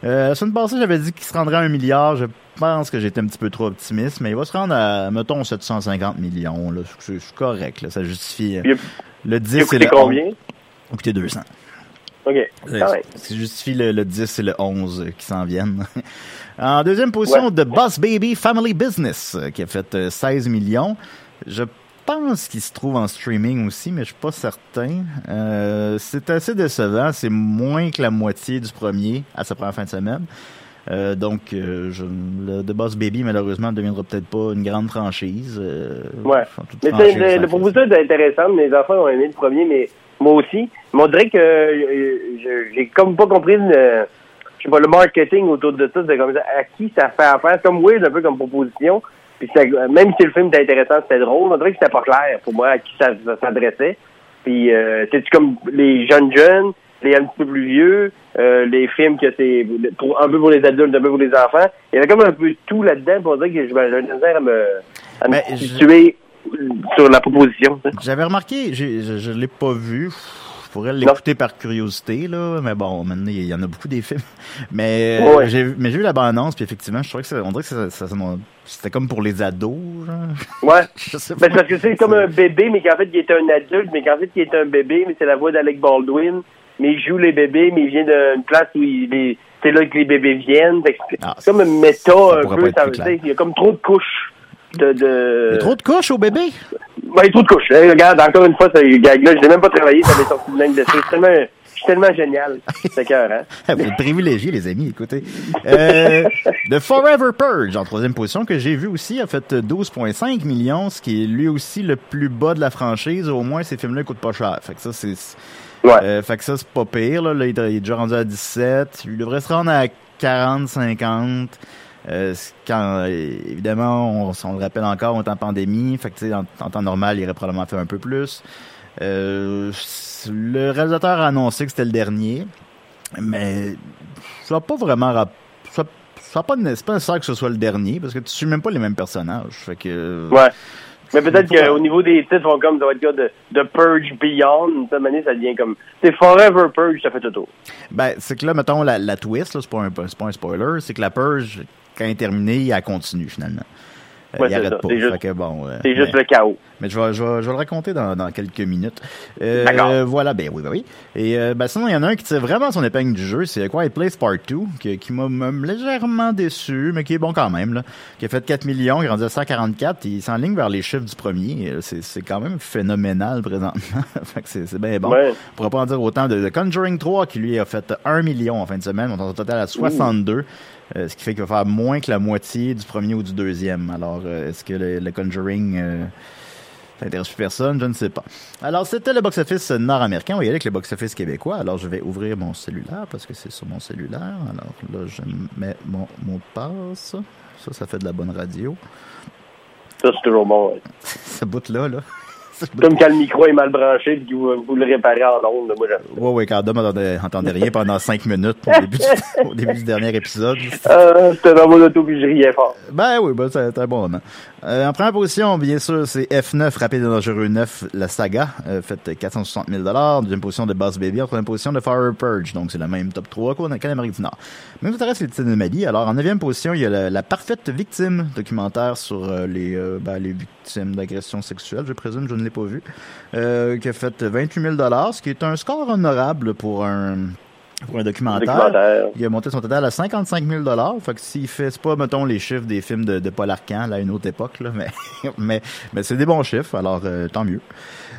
Euh, la semaine passée, j'avais dit qu'il se rendrait à un milliard. Je pense que j'étais un petit peu trop optimiste, mais il va se rendre à, mettons, 750 millions. Là. C'est c'est correct, là. ça justifie. euh, Il le Il a 10 et le combien? 11. Il a coûté 200. OK. Ça justifie le, le 10 et le 11 qui s'en viennent. [LAUGHS] en deuxième position, The Boss Baby Family Business, euh, qui a fait euh, 16 millions. Je pense qu'il se trouve en streaming aussi, mais je suis pas certain. Euh, c'est assez décevant. C'est moins que la moitié du premier à sa première fin de semaine. Euh, donc, euh, je, le The Boss Baby, malheureusement, ne deviendra peut-être pas une grande franchise. euh, Ouais. Mais franchise, le, le proposition est intéressant. Mes enfants ont aimé le premier, mais moi aussi. Mais on dirait que euh, je- j'ai comme pas compris le, je sais pas, le marketing autour de ça. C'est comme ça, à qui ça fait affaire? Comme weird un peu comme proposition. Puis même si le film était intéressant, c'était drôle, on dirait que c'était pas clair pour moi à qui ça, ça s'adressait. Puis euh, c'est comme les jeunes jeunes, les un petit peu plus vieux, euh, les films que c'est pour, un peu pour les adultes, un peu pour les enfants. Il y avait comme un peu tout là-dedans pour dire que je vais à me, à me Ben, je- situer sur la proposition. J'avais remarqué, je, je l'ai pas vu. Je pourrais l'écouter par curiosité, là. Mais bon, maintenant, il y en a beaucoup des films. [LAUGHS] Mais, euh, Ouais. j'ai, mais j'ai vu la bande-annonce, puis effectivement, je trouvais que ça, on dirait que ça, ça- ça- c'était comme pour les ados, genre. [LAUGHS] Ouais. Je sais Ben, c'est parce que c'est comme un bébé, mais qu'en fait, il est un adulte, mais qu'en fait, il est un bébé, mais c'est la voix d'Alec Baldwin. Mais il joue les bébés, mais il vient d'une place où il est- c'est là que les bébés viennent. C'est Ah, comme un méta un peu. ça- tu sais, il y a comme trop de couches. De, de... Il y a trop de couches au bébé? Ouais, il y a trop de couches. Hey, regarde, encore une fois, ce gag-là, je l'ai même pas travaillé, ça m'est sorti de même de. C'est tellement, tellement génial. C'est cœur, hein? [LAUGHS] Vous êtes privilégiés, les amis, écoutez. Euh, The Forever Purge, en troisième position, que j'ai vu aussi, a fait 12,5 millions, ce qui est lui aussi le plus bas de la franchise. Au moins, ces films-là coûtent pas cher. Fait que ça, c'est... Ouais. Euh, fait que ça, c'est pas pire. Là. Là, il est déjà rendu à 17. Il devrait se rendre à 40, 50. Euh, quand, euh, évidemment, on, on le rappelle encore, on est en pandémie. Fait que, en, en temps normal, il aurait probablement fait un peu plus. Euh, le réalisateur a annoncé que c'était le dernier. Mais ça n'a pas vraiment... Ça, pas, c'est pas nécessaire que ce soit le dernier, parce que tu suis même pas les mêmes personnages. Fait que... Ouais. Mais peut-être qu'au niveau des titres, on comme ça va être de, de Purge Beyond. Cette manière, ça devient comme. C'est Forever Purge, ça fait tout. Ben, c'est que là, mettons, la, la twist, c'est pas, un, c'est pas un spoiler, c'est que la purge, quand elle est terminée, elle continue, finalement. Euh, Ouais, il arrête ça. pas. C'est juste- Fait que bon, euh, C'est juste mais, le chaos. Mais je vais, je vais, je vais le raconter dans, dans quelques minutes. Euh. Voilà, ben oui, ben oui. Et euh, ben, sinon, il y en a un qui tire vraiment son épingle du jeu, c'est Quiet Place Part 2, qui, qui m'a légèrement déçu, mais qui est bon quand même, là. Qui a fait 4 millions, rendu à 144, il s'enligne vers les chiffres du premier. C'est c'est quand même phénoménal présentement. [LAUGHS] fait que c'est c'est bien bon. Ouais. On pourrait pas en dire autant de, de Conjuring 3 qui lui a fait 1 million en fin de semaine, on est au total à 62, euh, ce qui fait qu'il va faire moins que la moitié du premier ou du deuxième. Alors, euh, est-ce que le, le Conjuring euh, ça intéresse plus personne? Je ne sais pas. Alors, c'était le box-office nord-américain. On va y aller avec le box-office québécois. Alors, je vais ouvrir mon cellulaire parce que c'est sur mon cellulaire. Alors là, je mets mon mot de passe. Ça, ça fait de la bonne radio. Ça, c'est toujours bon. ouais. [LAUGHS] Ce bout-là, là. [LAUGHS] Comme quand le micro est mal branché et que vous, vous le réparez en ondes. Moi. Ouais, ouais, quand Dom entendait, entendait rien pendant cinq minutes au début, du, [LAUGHS] au début du dernier épisode. Euh, C'était dans mon auto puis je riais fort. Ben oui, ben c'est un bon moment. Euh, en première position, bien sûr, c'est F9, Rapide et Dangereux 9, la saga, euh, fait 460 000 Deuxième position de Boss Baby, en troisième position de Fire Purge, donc c'est le même top 3 qu'en qu'en Amérique du Nord. Nous intéresse les petites anomalies. Alors, en neuvième position, il y a la, la parfaite victime, documentaire sur euh, les, euh, ben, les victimes d'agressions sexuelles, je présume, je ne l'ai pas vu, euh, qui a fait 28 000 ce qui est un score honorable pour un pour un documentaire. Documentaire. Il a monté son total à 55 000 Fait que s'il fait, c'est pas, mettons, les chiffres des films de, de Paul Arcand, là, à une autre époque, là, mais, [LAUGHS] mais, mais c'est des bons chiffres, alors euh, tant mieux.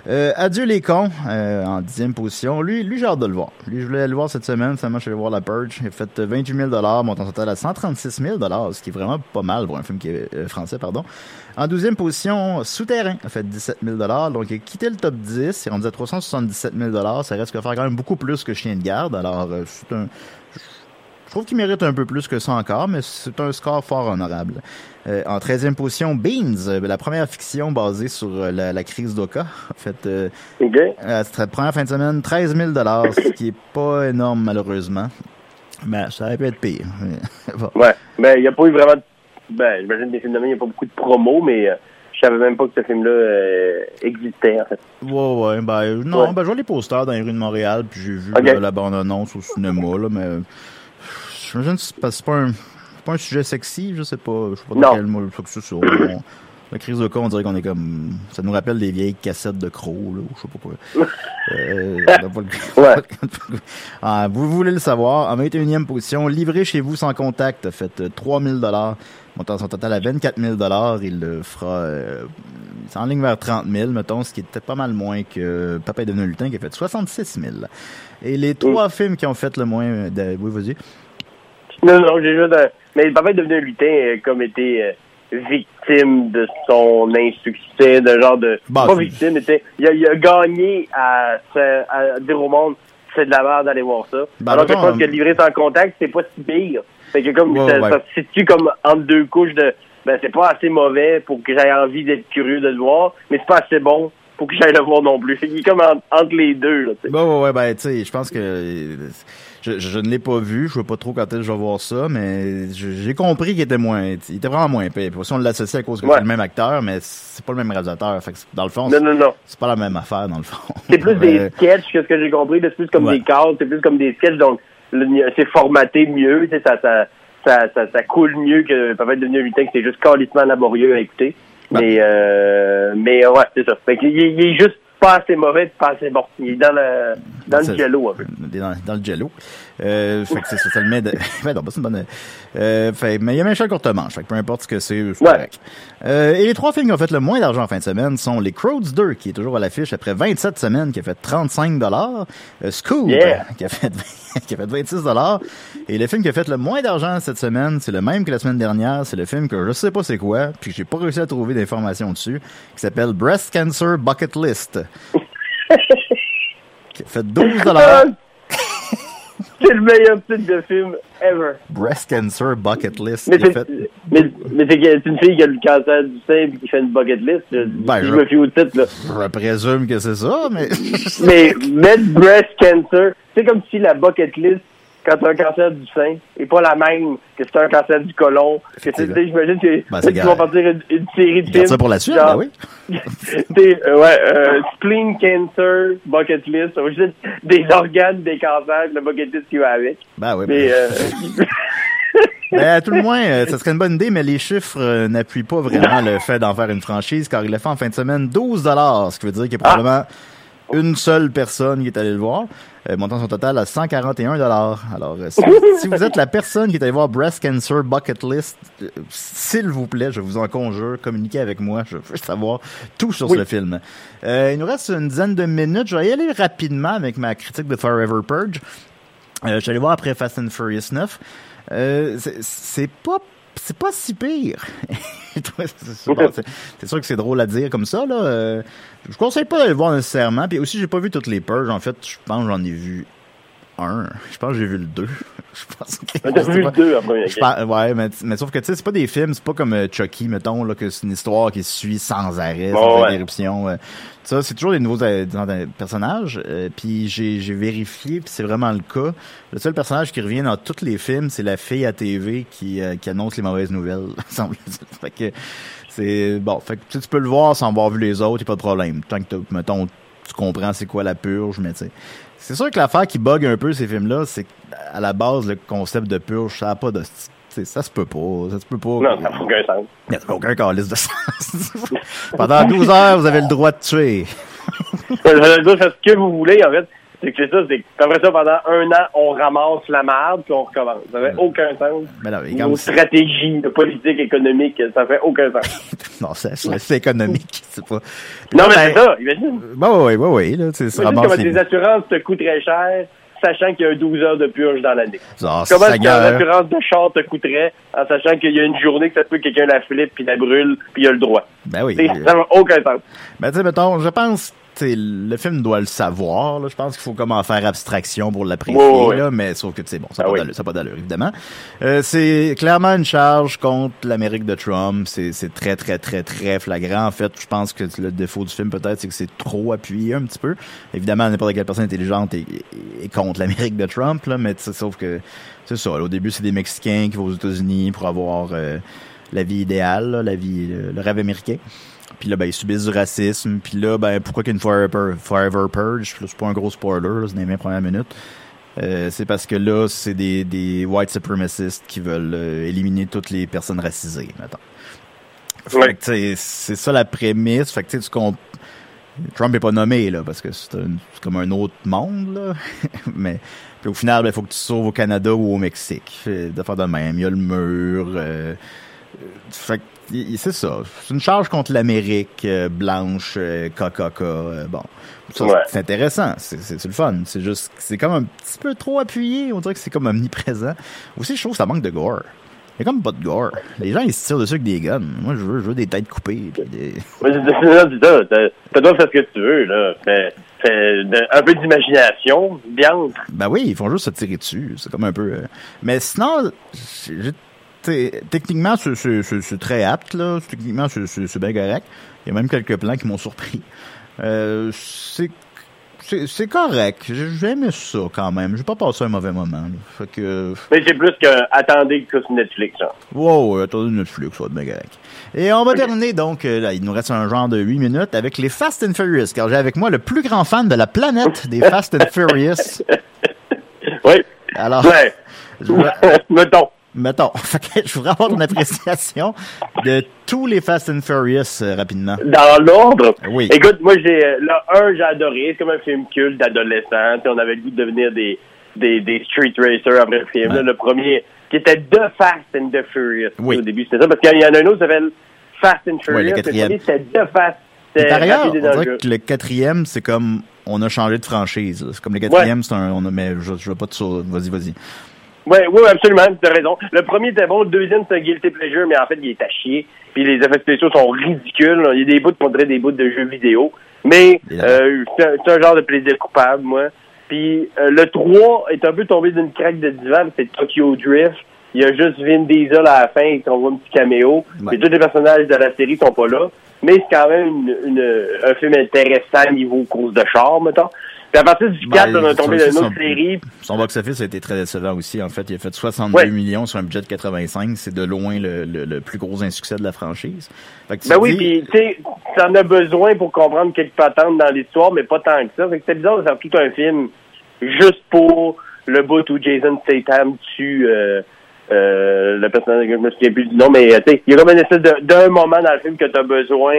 Euh, Adieu les cons, euh, en dixième position. Lui, lui j'ai hâte de le voir. Lui, je voulais le voir cette semaine. Seulement, je suis allé voir La Purge. Il a fait 28 000 montant total à 136 000 ce qui est vraiment pas mal pour un film qui est euh, français, pardon. En douzième position, Souterrain a fait 17 000 Donc, il a quitté le top 10. Il est à 377 000 Ça reste que faire quand même beaucoup plus que Chien de garde. Alors, euh, c'est un... Je trouve qu'il mérite un peu plus que ça encore, mais c'est un score fort honorable. Euh, en 13e position, Beans, euh, la première fiction basée sur euh, la, la crise d'Oka. [LAUGHS] En fait, OK. euh, c'était la première fin de semaine, 13 000 ce qui est pas énorme malheureusement. Mais ça aurait pu être pire. [LAUGHS] Bon. Ouais. Mais il n'y a pas eu vraiment. de- Ben, j'imagine que des films de même, il n'y a pas beaucoup de promos, mais je savais même pas que ce film-là euh, existait, en fait. Ouais, ouais, ben, non, Ouais. ben, je vois les posters dans les rues de Montréal, puis j'ai vu Ok. là, la bande-annonce au cinéma, là, mais, j'imagine que c'est pas, un, pas un sujet sexy, je sais pas, je sais pas dans Non. quel mot, la crise de cas, on dirait qu'on est comme, ça nous rappelle des vieilles cassettes de crocs, là, ou je sais pas quoi. [LAUGHS] Euh, Ouais. [LAUGHS] Ah, vous voulez le savoir, en 21e position, livré chez vous sans contact, a fait euh, 3000 dollars, montant son total à 24 000 dollars, il le fera, euh, c'est en ligne vers 30 000, mettons, ce qui était pas mal moins que Papa est devenu lutin qui a fait 66 000. Et les trois films qui ont fait le moins de, oui, vas-y. Non, non, j'ai juste. un- Mais le papa est devenu un lutin euh, comme été euh, victime de son insuccès, de genre de. Bah, pas victime, il a, il a gagné à, à dire au monde c'est de la merde d'aller voir ça. Bah, Alors que je pense que euh, livrer sans contact, c'est pas si pire. Fait que comme Ouais, ça, ouais. ça se situe comme entre deux couches de ben c'est pas assez mauvais pour que j'aie envie d'être curieux de le voir, mais c'est pas assez bon pour que j'aille le voir non plus. Qu'il est comme en- entre les deux, là, tu sais. Bah ouais, ouais, ben, tu sais, je pense que euh, je, je ne l'ai pas vu, je sais pas trop quand est-ce que je vais voir ça, mais j'ai compris qu'il était moins, il était vraiment moins pire. Puis on l'associe à cause que Ouais. c'est le même acteur, mais c'est pas le même réalisateur. Fait que dans le fond, Non, non, non. c'est pas la même affaire, dans le fond. [LAUGHS] C'est plus Euh, des sketchs que ce que j'ai compris, c'est plus comme Ouais. des cadres, c'est plus comme des sketchs, donc c'est formaté mieux, ça, ça, ça, ça, ça coule mieux que devenu un lutin, que c'est juste calissement laborieux à écouter. Mais, euh, mais ouais, c'est ça. Fait est- il est juste pas assez mauvais, pas assez bon. Il est dans le, dans le jello un peu. Dans, dans le jello. Euh, fait que c'est ça, ça le met de... [LAUGHS] ouais, non, bah, c'est une bonne... Euh, fait, mais il y a même un courte manche, fait que peu importe ce que c'est, c'est Ouais. correct. Euh, et les trois films qui ont fait le moins d'argent en fin de semaine sont Les Crowds 2, qui est toujours à l'affiche après 27 semaines, qui a fait 35 dollars. Scoob, Yeah. qui a fait, [LAUGHS] qui a fait 26 dollars. Et le film qui a fait le moins d'argent cette semaine, c'est le même que la semaine dernière. C'est le film que je sais pas c'est quoi, puis j'ai pas réussi à trouver d'informations dessus, qui s'appelle Breast Cancer Bucket List. [LAUGHS] qui a fait 12 dollars. [LAUGHS] c'est le meilleur titre de film ever. Breast Cancer Bucket List. Mais c'est, fait... mais, mais une fille qui a le cancer du sein et qui fait une bucket list. Je, Ben, je je- me fie au titre, là. Je présume que c'est ça, mais... [LAUGHS] Mais mettre breast cancer, c'est comme si la bucket list, quand tu as un cancer du sein, est pas la même que si tu as un cancer du côlon. Que j'imagine que Ben, c'est tu vas partir une, une série de films. ça pour la suite, genre, ben oui. [LAUGHS] euh, ouais, euh, spleen cancer, bucket list, juste être des organes, des cancers, le bucket list qui va avec. Ben oui. Mais, ben- euh, [LAUGHS] Ben, à tout le moins, euh, ça serait une bonne idée, mais les chiffres euh, n'appuient pas vraiment le fait d'en faire une franchise, car il a fait en fin de semaine 12 dollars, ce qui veut dire qu'il y a probablement une seule personne qui est allée le voir, euh, montant son total à 141 dollars. Alors, euh, si, [LAUGHS] si vous êtes la personne qui est allée voir Breast Cancer Bucket List, euh, s'il vous plaît, je vous en conjure, communiquez avec moi, je veux savoir tout sur Oui. ce film. Il nous reste une dizaine de minutes, je vais y aller rapidement avec ma critique de Forever Purge. Je suis allé voir après Fast and Furious 9. Euh, c'est- c'est pas c'est pas si pire. [LAUGHS] C'est sûr que c'est drôle à dire comme ça là. Euh, je conseille pas d'aller le voir nécessairement. Puis aussi j'ai pas vu toutes les purges. En fait, je pense que j'en ai vu un. Je pense que j'ai vu le deux. [LAUGHS] Je pense que t'as vu le deux après. je pense- ouais, mais, mais sauf que tu sais, c'est pas des films, c'est pas comme euh, Chucky, mettons, là, que c'est une histoire qui se suit sans arrêt, Bon, sans ouais. interruption. euh. Ça, c'est toujours des nouveaux euh, disons, euh, personnages. euh, puis j'ai j'ai vérifié, puis c'est vraiment le cas. Le seul personnage qui revient dans tous les films, c'est la fille à TV qui, euh, qui annonce les mauvaises nouvelles, [LAUGHS] semble-t-il. Fait que c'est bon. Fait que tu sais, tu peux le voir sans avoir vu les autres, y a pas de problème. Tant que t'as- mettons, tu comprends c'est quoi la purge, mais tu sais. C'est sûr que l'affaire qui bug un peu ces films-là, c'est qu'à la base, le concept de purge, ça a pas de. Ça se peut pas. Ça se peut pas. Non, ça n'a aucun sens. Il n'y a aucun calice de [LAUGHS] sens. Pendant 12 heures, vous avez le droit de tuer. Vous allez dire, faites ce que vous voulez, en fait. C'est que c'est ça, c'est qu'après ça, pendant un an, on ramasse la merde puis on recommence. Ça fait aucun sens. Ben non, mais Nos comme- stratégies de politique économique, ça fait aucun sens. [LAUGHS] non, c'est c'est- c'est économique, c'est pas. non, mais Ben, c'est ça, imagine. Bah oui, oui, oui, là, tu sais, ça Imagine ramasse comment les- tes assurances te coûtent très cher, sachant qu'il y a 12 heures de purge dans l'année. Ah, Comment est-ce Seigneur. assurance de char te coûterait en sachant qu'il y a une journée que ça se peut que quelqu'un la flippe puis la brûle puis il a le droit? Ben oui. Ça n'a aucun sens. Ben, tu sais, mettons, je pense, le film doit le savoir, là. Je pense qu'il faut comme en faire abstraction pour l'apprécier, Ouais, ouais. là. Mais sauf que, c'est bon, ça n'a Ah pas oui. d'allure, évidemment. Euh, c'est clairement une charge contre l'Amérique de Trump. C'est, c'est très, très, très, très flagrant. En fait, je pense que le défaut du film, peut-être, c'est que c'est trop appuyé un petit peu. Évidemment, n'importe quelle personne intelligente est, est contre l'Amérique de Trump, là. Mais, sauf que, c'est ça. là, au début, c'est des Mexicains qui vont aux États-Unis pour avoir, euh, la vie idéale, là, la vie, le rêve américain. Puis là, ben, ils subissent du racisme. Puis là, ben, pourquoi qu'il y a une Forever, forever Purge? C'est pas un gros spoiler, c'est dans les 20 premières minutes. Euh, c'est parce que là, c'est des, des white supremacists qui veulent euh, éliminer toutes les personnes racisées, mettons. Fait Ouais. c'est ça la prémisse. Fait que, tu sais, tu comp- Trump est pas nommé, là, parce que c'est comme un autre monde, là. [LAUGHS] Mais, puis au final, ben, il faut que tu sauves au Canada ou au Mexique. Fait, De faire de même. Il y a le mur, euh, fait que, c'est ça. C'est une charge contre l'Amérique euh, blanche, euh, KKK. euh, bon, Ouais. c'est intéressant. C'est, le fun. C'est juste, que c'est comme un petit peu trop appuyé. On dirait que c'est comme omniprésent. Aussi, je trouve que ça manque de gore. Il y a comme pas de gore. Les gens, ils se tirent dessus avec des guns. Moi, je veux, je veux des têtes coupées. puis des... [LAUGHS] Mais. T'as droit de faire ce que tu veux, là. Fais, un peu d'imagination, bien. Ben oui, ils font juste se tirer dessus. C'est comme un peu. euh, Mais sinon, j'ai- techniquement, c'est- très apte, là. Techniquement, c'est- bien correct. Il y a même quelques plans qui m'ont surpris. Euh, c'est correct. J'ai j'ai aimé ça quand même. J'ai pas passé un mauvais moment. là. Fait que. Mais c'est plus que attendez que Netflix, hein. Wow, attendez Netflix, ça va être bien correct. Et on va terminer donc, euh, là, il nous reste un genre de 8 minutes avec les Fast and Furious, car j'ai avec moi le plus grand fan de la planète des Fast and Furious. [LAUGHS] Oui. Alors, Ouais. je [LAUGHS] Mettons. Mettons. [LAUGHS] Fait que je voudrais avoir ton appréciation de tous les Fast and Furious euh, rapidement. Dans l'ordre? Oui. Écoute, moi, j'ai, euh, le 1, j'ai adoré. C'est comme un film culte d'adolescent. On avait le goût de devenir des, des, des street racers après le film. Ouais. là. Le premier, qui était The Fast and the Furious. Oui. Au début, c'était ça. Parce qu'il y en a un autre qui s'appelle Fast and Furious. le quatrième. premier, c'était The Fast. Par ailleurs, on dirait que le quatrième, c'est comme on a changé de franchise. C'est comme le quatrième, c'est un. On a, mais je, je veux pas te. Vas-y, vas-y. Oui, oui, absolument, tu as raison. Le premier était bon, le deuxième c'est un guilty pleasure, mais en fait, il est à chier. Puis les effets spéciaux sont ridicules. Il y a des bouts qu'on dirait des bouts de jeux vidéo. Mais Et euh, c'est un, genre de plaisir coupable, moi. Puis euh, le 3 est un peu tombé d'une craque de divan, c'est Tokyo Drift. Il y a juste Vin Diesel à la fin, qu'on voit un petit caméo. Ouais. Et tous les personnages de la série sont pas là. Mais c'est quand même une, une- un film intéressant niveau course de char, mettons. Puis à partir du 4, Ben, on a tombé dans une autre son- série. Son box-office a été très décevant aussi. En fait, il a fait 62 Ouais. millions sur un budget de 85. C'est de loin le, le, le plus gros insuccès de la franchise. Fait que tu Ben oui, dis- puis tu sais, t'en as besoin pour comprendre quelques patentes dans l'histoire, mais pas tant que ça. Fait que c'est bizarre de faire tout un film juste pour le bout où Jason Statham tue euh, euh, le personnage, je me souviens plus du nom, mais euh, tu sais, il y a comme une espèce d'un moment dans le film que t'as besoin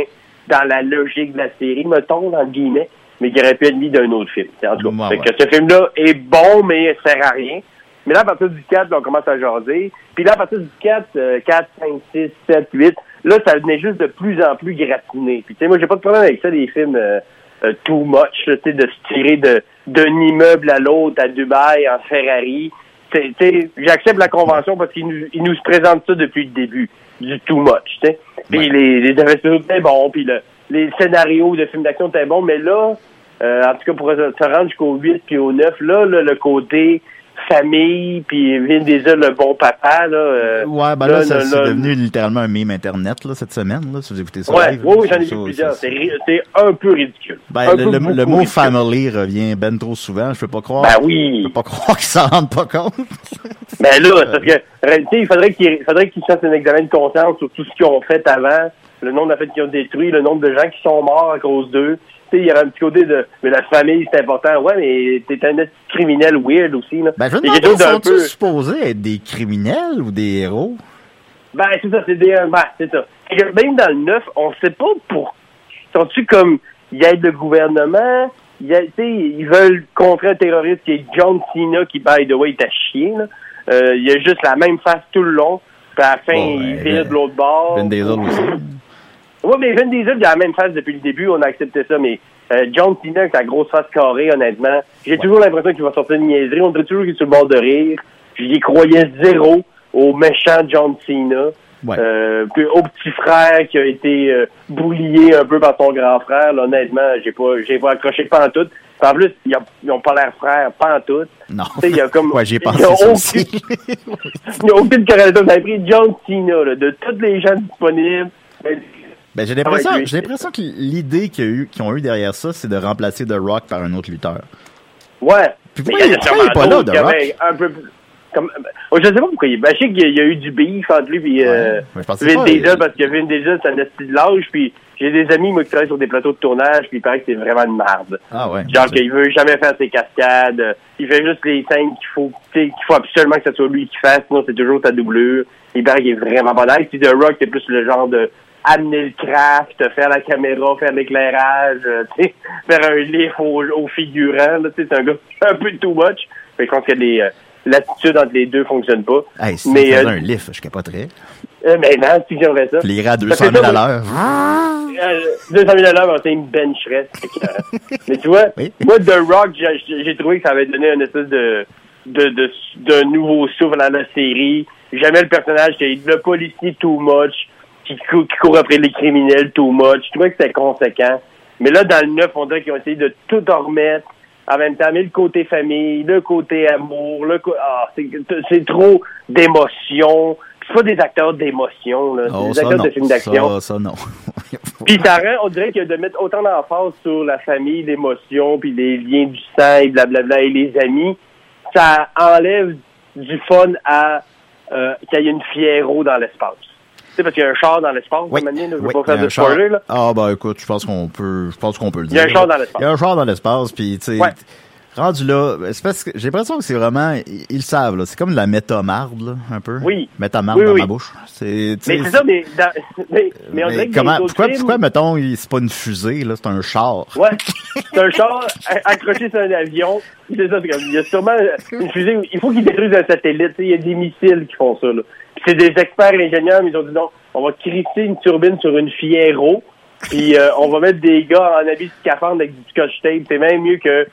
dans la logique de la série, mettons, dans le guillemets, mais qui aurait pu être mis d'un autre film. En tout cas, Ouais, que ce film-là est bon, mais il sert à rien. Mais là, à partir du 4, là, on commence à jaser. Puis là, à partir du 4, euh, 4, 5, 6, 7, 8, là, ça venait juste de plus en plus gratiné. Puis, tu sais, moi, j'ai pas de problème avec ça, les films euh, euh, too much, tu sais, de se tirer de d'un immeuble à l'autre, à Dubaï, en Ferrari. Tu sais, j'accepte la convention parce qu'ils nous, ils nous présentent ça depuis le début, du too much, tu sais. Puis Ouais. les, les étaient bons, puis le, les scénarios de films d'action étaient bons, mais là, euh, en tout cas, pour se rendre jusqu'au 8 puis au 9, là, là, le côté famille, puis Vin Diesel, le bon papa, là... euh, Ouais, ben là, là, ça, là, c'est devenu littéralement un meme Internet, là, cette semaine, là, si vous écoutez ça. Ouais, live, oui, j'en ai vu plusieurs. C'est un peu ridicule. Ben, Un le, peu le- beaucoup le mot ridicule. family revient ben trop souvent. Je peux pas croire. Ben Je oui. peux pas [LAUGHS] croire qu'ils s'en rendent pas compte. [LAUGHS] Ben là, parce que, sais, il faudrait qu'ils faudrait qu'ils fassent un examen de conscience sur tout ce qu'ils ont fait avant, le nombre d'affaires qu'ils ont détruit, le nombre de gens qui sont morts à cause d'eux. Il y aurait un petit côté de, mais la famille, c'est important. Ouais, mais t'es un criminel weird aussi, là. Ben, je me demande, sont-ils peu- supposés être des criminels ou des héros? Ben, c'est ça, c'est des, ben, c'est ça. Même dans le 9, on sait pas pour, sont-tu comme, ils aident le gouvernement, il y a- tu sais, ils veulent contrer un terroriste qui est John Cena, qui, by the way, est à chier. Là. Euh, il a juste la même face tout le long. Puis à la fin, Bon, il ouais, vire de l'autre bord. Vin Diesel aussi. Oui, mais Vin Diesel, il a la même face depuis le début, on a accepté ça, mais euh, John Cena avec sa grosse face carrée, honnêtement, j'ai toujours l'impression qu'il va sortir une niaiserie. On dirait toujours qu'il est sur le bord de rire. J'y croyais zéro au méchant John Cena. Ouais. Euh, puis au petit frère qui a été euh, boulié un peu par son grand frère, là, honnêtement, j'ai pas j'ai pas accroché pas en tout. En plus, ils ont, ils ont pas l'air frères, pas en tout. Non. Tu sais, il y a comme [LAUGHS] Ouais, j'ai pensé ça aucune- aussi. [LAUGHS] Il n'y a aucune corrélation. Vous avez pris John Cena, là, de tous les gens disponibles. Ben, j'ai l'impression, ouais, j'ai l'impression que l'idée eu, qu'ils ont eu derrière ça, c'est de remplacer The Rock par un autre lutteur. Ouais. Puis pourquoi il pourquoi il est pas là, The Rock? un peu Comme, oh, je sais pas pourquoi ben, Je sais qu'il y a eu du beef entre lui et euh, pensais Vin Diesel il- parce que Vin Diesel, c'est un esti de l'âge. Puis j'ai des amis, moi, qui travaillent sur des plateaux de tournage. Puis il paraît que c'est vraiment une marde. Ah ouais. Genre qu'il veut jamais faire ses cascades. euh, Il fait juste les scènes qu'il faut, qu'il faut absolument que ce soit lui qui fasse. Sinon, c'est toujours sa doublure. Il paraît qu'il est vraiment pas nice. Puis The Rock, c'est plus le genre de amener le craft, faire la caméra, faire l'éclairage, euh, sais, [LAUGHS] faire un livre au, au figurant. là, tu sais, C'est un gars un peu too much. Fait je pense que les, euh, l'attitude entre les deux fonctionne pas. Hey, si mais, euh, un lift, je capoterais. euh, mais non, si j'aimerais ça. Irait à Parce 200 que 000 ça, à l'heure. [LAUGHS] euh, 200 000 à l'heure, c'est une [LAUGHS] écœurant. Mais tu vois, Oui. moi, The Rock, j'ai trouvé que ça avait donné une espèce de, de, de, de nouveau souffle à la série. J'aimais le personnage le policier too much, qui, cou- qui court après les criminels too much. Je trouvais que c'était conséquent. Mais là, dans le neuf, on dirait qu'ils ont essayé de tout en remettre. En même temps, mais le côté famille, le côté amour, le ah, c'est trop d'émotion. C'est pas des acteurs d'émotion, là. Oh, c'est des acteurs non. de films d'action. Ça, ça non. [LAUGHS] Puis ça rend, on dirait que de mettre autant d'emphase sur la famille, l'émotion, puis les liens du sang et blablabla et les amis, ça enlève du fun à euh, qu'il y ait une fiero dans l'espace. Sais, parce qu'il y a un char dans l'espace, Oui, là, je veux oui, pas faire de char. spoiler, là. Ah, bah écoute, je pense qu'on peut, je pense qu'on peut le Il y a dire. un char dans l'espace. Il y a un char dans l'espace, puis tu sais, Ouais. rendu là, ben, c'est parce que j'ai l'impression que c'est vraiment, ils, le savent, là. C'est comme de la métamarde, là, un peu. Oui. Métamarde Oui, dans ma bouche. C'est, Mais c'est ça, mais, dans, [LAUGHS] mais, mais on dirait que comment, pourquoi, films, pourquoi, mettons, c'est pas une fusée, là, c'est un char? Ouais. [LAUGHS] C'est un char accroché sur un avion. C'est ça, c'est comme, il y a sûrement une fusée. Il faut qu'ils détruisent un satellite. Il y a des missiles qui font ça. Là. C'est des experts ingénieurs, mais ils ont dit non, on va crisser une turbine sur une Fiero, puis euh, on va mettre des gars en habit de scaphandre avec du scotch tape. C'est même mieux que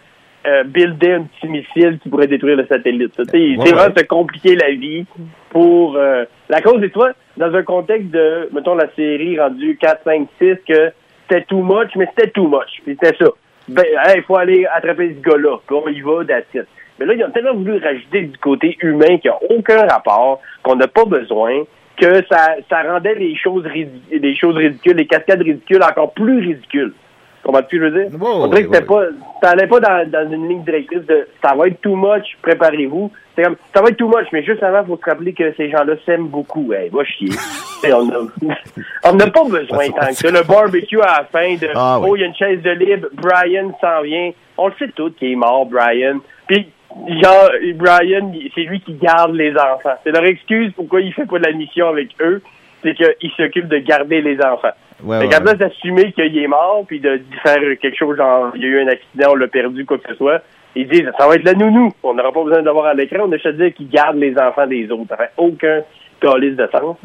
euh, builder un petit missile qui pourrait détruire le satellite. Ouais, c'est vraiment ouais. se compliquer la vie pour euh, la cause est toi dans un contexte de mettons la série rendue 4 5 6 que c'était too much mais c'était too much puis c'était ça ben il faut aller attraper ce gars-là puis on y va it. Mais là ils ont tellement voulu rajouter du côté humain qui a aucun rapport qu'on n'a pas besoin que ça ça rendait les choses ridicules les choses ridicules les cascades ridicules encore plus ridicules Comprends-tu je veux dire? On dirait que ouais, pas, t'allais pas dans, dans une ligne directrice de ça va être too much, préparez-vous. C'est comme, ça va être too much, mais juste avant, faut se rappeler que ces gens-là s'aiment beaucoup. Hey, va chier. [LAUGHS] On n'a pas besoin tant que ça. Le barbecue à la fin de, Ah oh, il y a une chaise de libre, Brian s'en vient. On le sait tout qu'il est mort, Brian. Puis, genre, Brian, c'est lui qui garde les enfants. C'est leur excuse pourquoi il fait pas de la mission avec eux, c'est qu'il s'occupe de garder les enfants. Ouais, Fait ouais, d'assumer qu'il est mort, puis de faire quelque chose, genre, il y a eu un accident, on l'a perdu, quoi que ce soit, ils disent, ça va être la nounou. On n'aura pas besoin d'avoir à l'écran, on a juste dire qu'il garde les enfants des autres. Ça fait aucun calice de sens.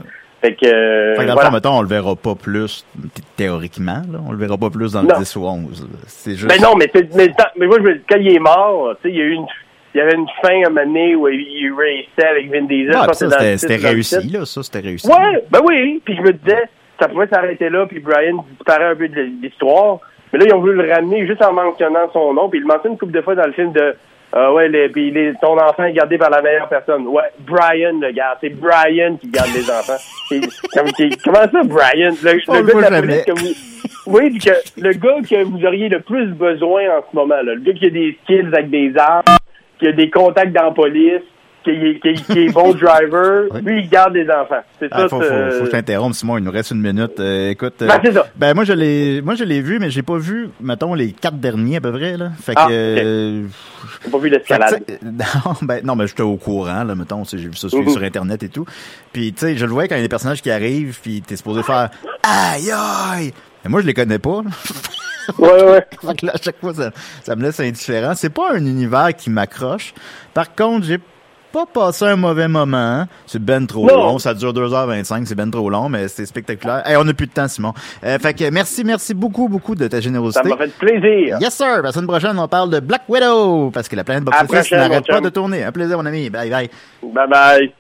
Fait que, euh, Fait que dans voilà. le fond, mettons, on le verra pas plus, thé- théoriquement, là, on le verra pas plus dans Non. le 10 ou 11. là. C'est juste. Mais non, mais, mais, mais moi, je me- quand il est mort, tu sais, il y a eu une, il y avait une fin à un moment donné où il, raceait avec Vin Diesel. Pense ça, c'était réussi, là, ça, c'était réussi. Ouais, ben oui. Puis je me disais, ça pouvait s'arrêter là, puis Brian disparaît un peu de l'histoire. Mais là, ils ont voulu le ramener juste en mentionnant son nom. Puis il le mentionne une couple de fois dans le film de ah ouais, le- puis les- ton enfant est gardé par la meilleure personne. Ouais, Brian le garde. C'est Brian qui garde les enfants. C'est comme qui- comment ça, Brian? Le, le gars voit de la jamais. police que vous. Oui, que le gars que vous auriez le plus besoin en ce moment, là, le gars qui a des skills avec des armes, qui a des contacts dans la police, qui est, qui est- qui est bon [LAUGHS] driver, Oui. lui, il garde les enfants. C'est Ah, ça. faut, faut, faut que je t'interrompe, Simon, il nous reste une minute. Euh, écoute, euh, Ben, c'est ça. ben moi je l'ai, moi je l'ai vu, mais j'ai pas vu, mettons les quatre derniers à peu près là. Fait que, Ah, euh, J'ai pas vu l'escalade. sais, [LAUGHS] non, ben non, mais j'étais au courant là, mettons, j'ai vu ça sur, Mhm. sur internet et tout. Puis tu sais, je le voyais quand il y a des personnages qui arrivent, puis t'es supposé faire aïe aïe. Mais moi je les connais pas. là. [LAUGHS] [LAUGHS] Ouais, ouais. Fait que là, à chaque fois, ça, ça me laisse indifférent. C'est pas un univers qui m'accroche. Par contre, j'ai pas passé un mauvais moment. C'est ben trop Non. long. Ça dure 2h25. C'est ben trop long, mais c'est spectaculaire. Hey, on a plus de temps, Simon. Euh, fait que merci, merci beaucoup, beaucoup de ta Ça générosité. m'a fait plaisir. Yes, sir. La semaine prochaine, on parle de Black Widow. Parce que la planète Box n'arrête pas de tourner. Un plaisir, mon ami. Bye bye. Bye bye.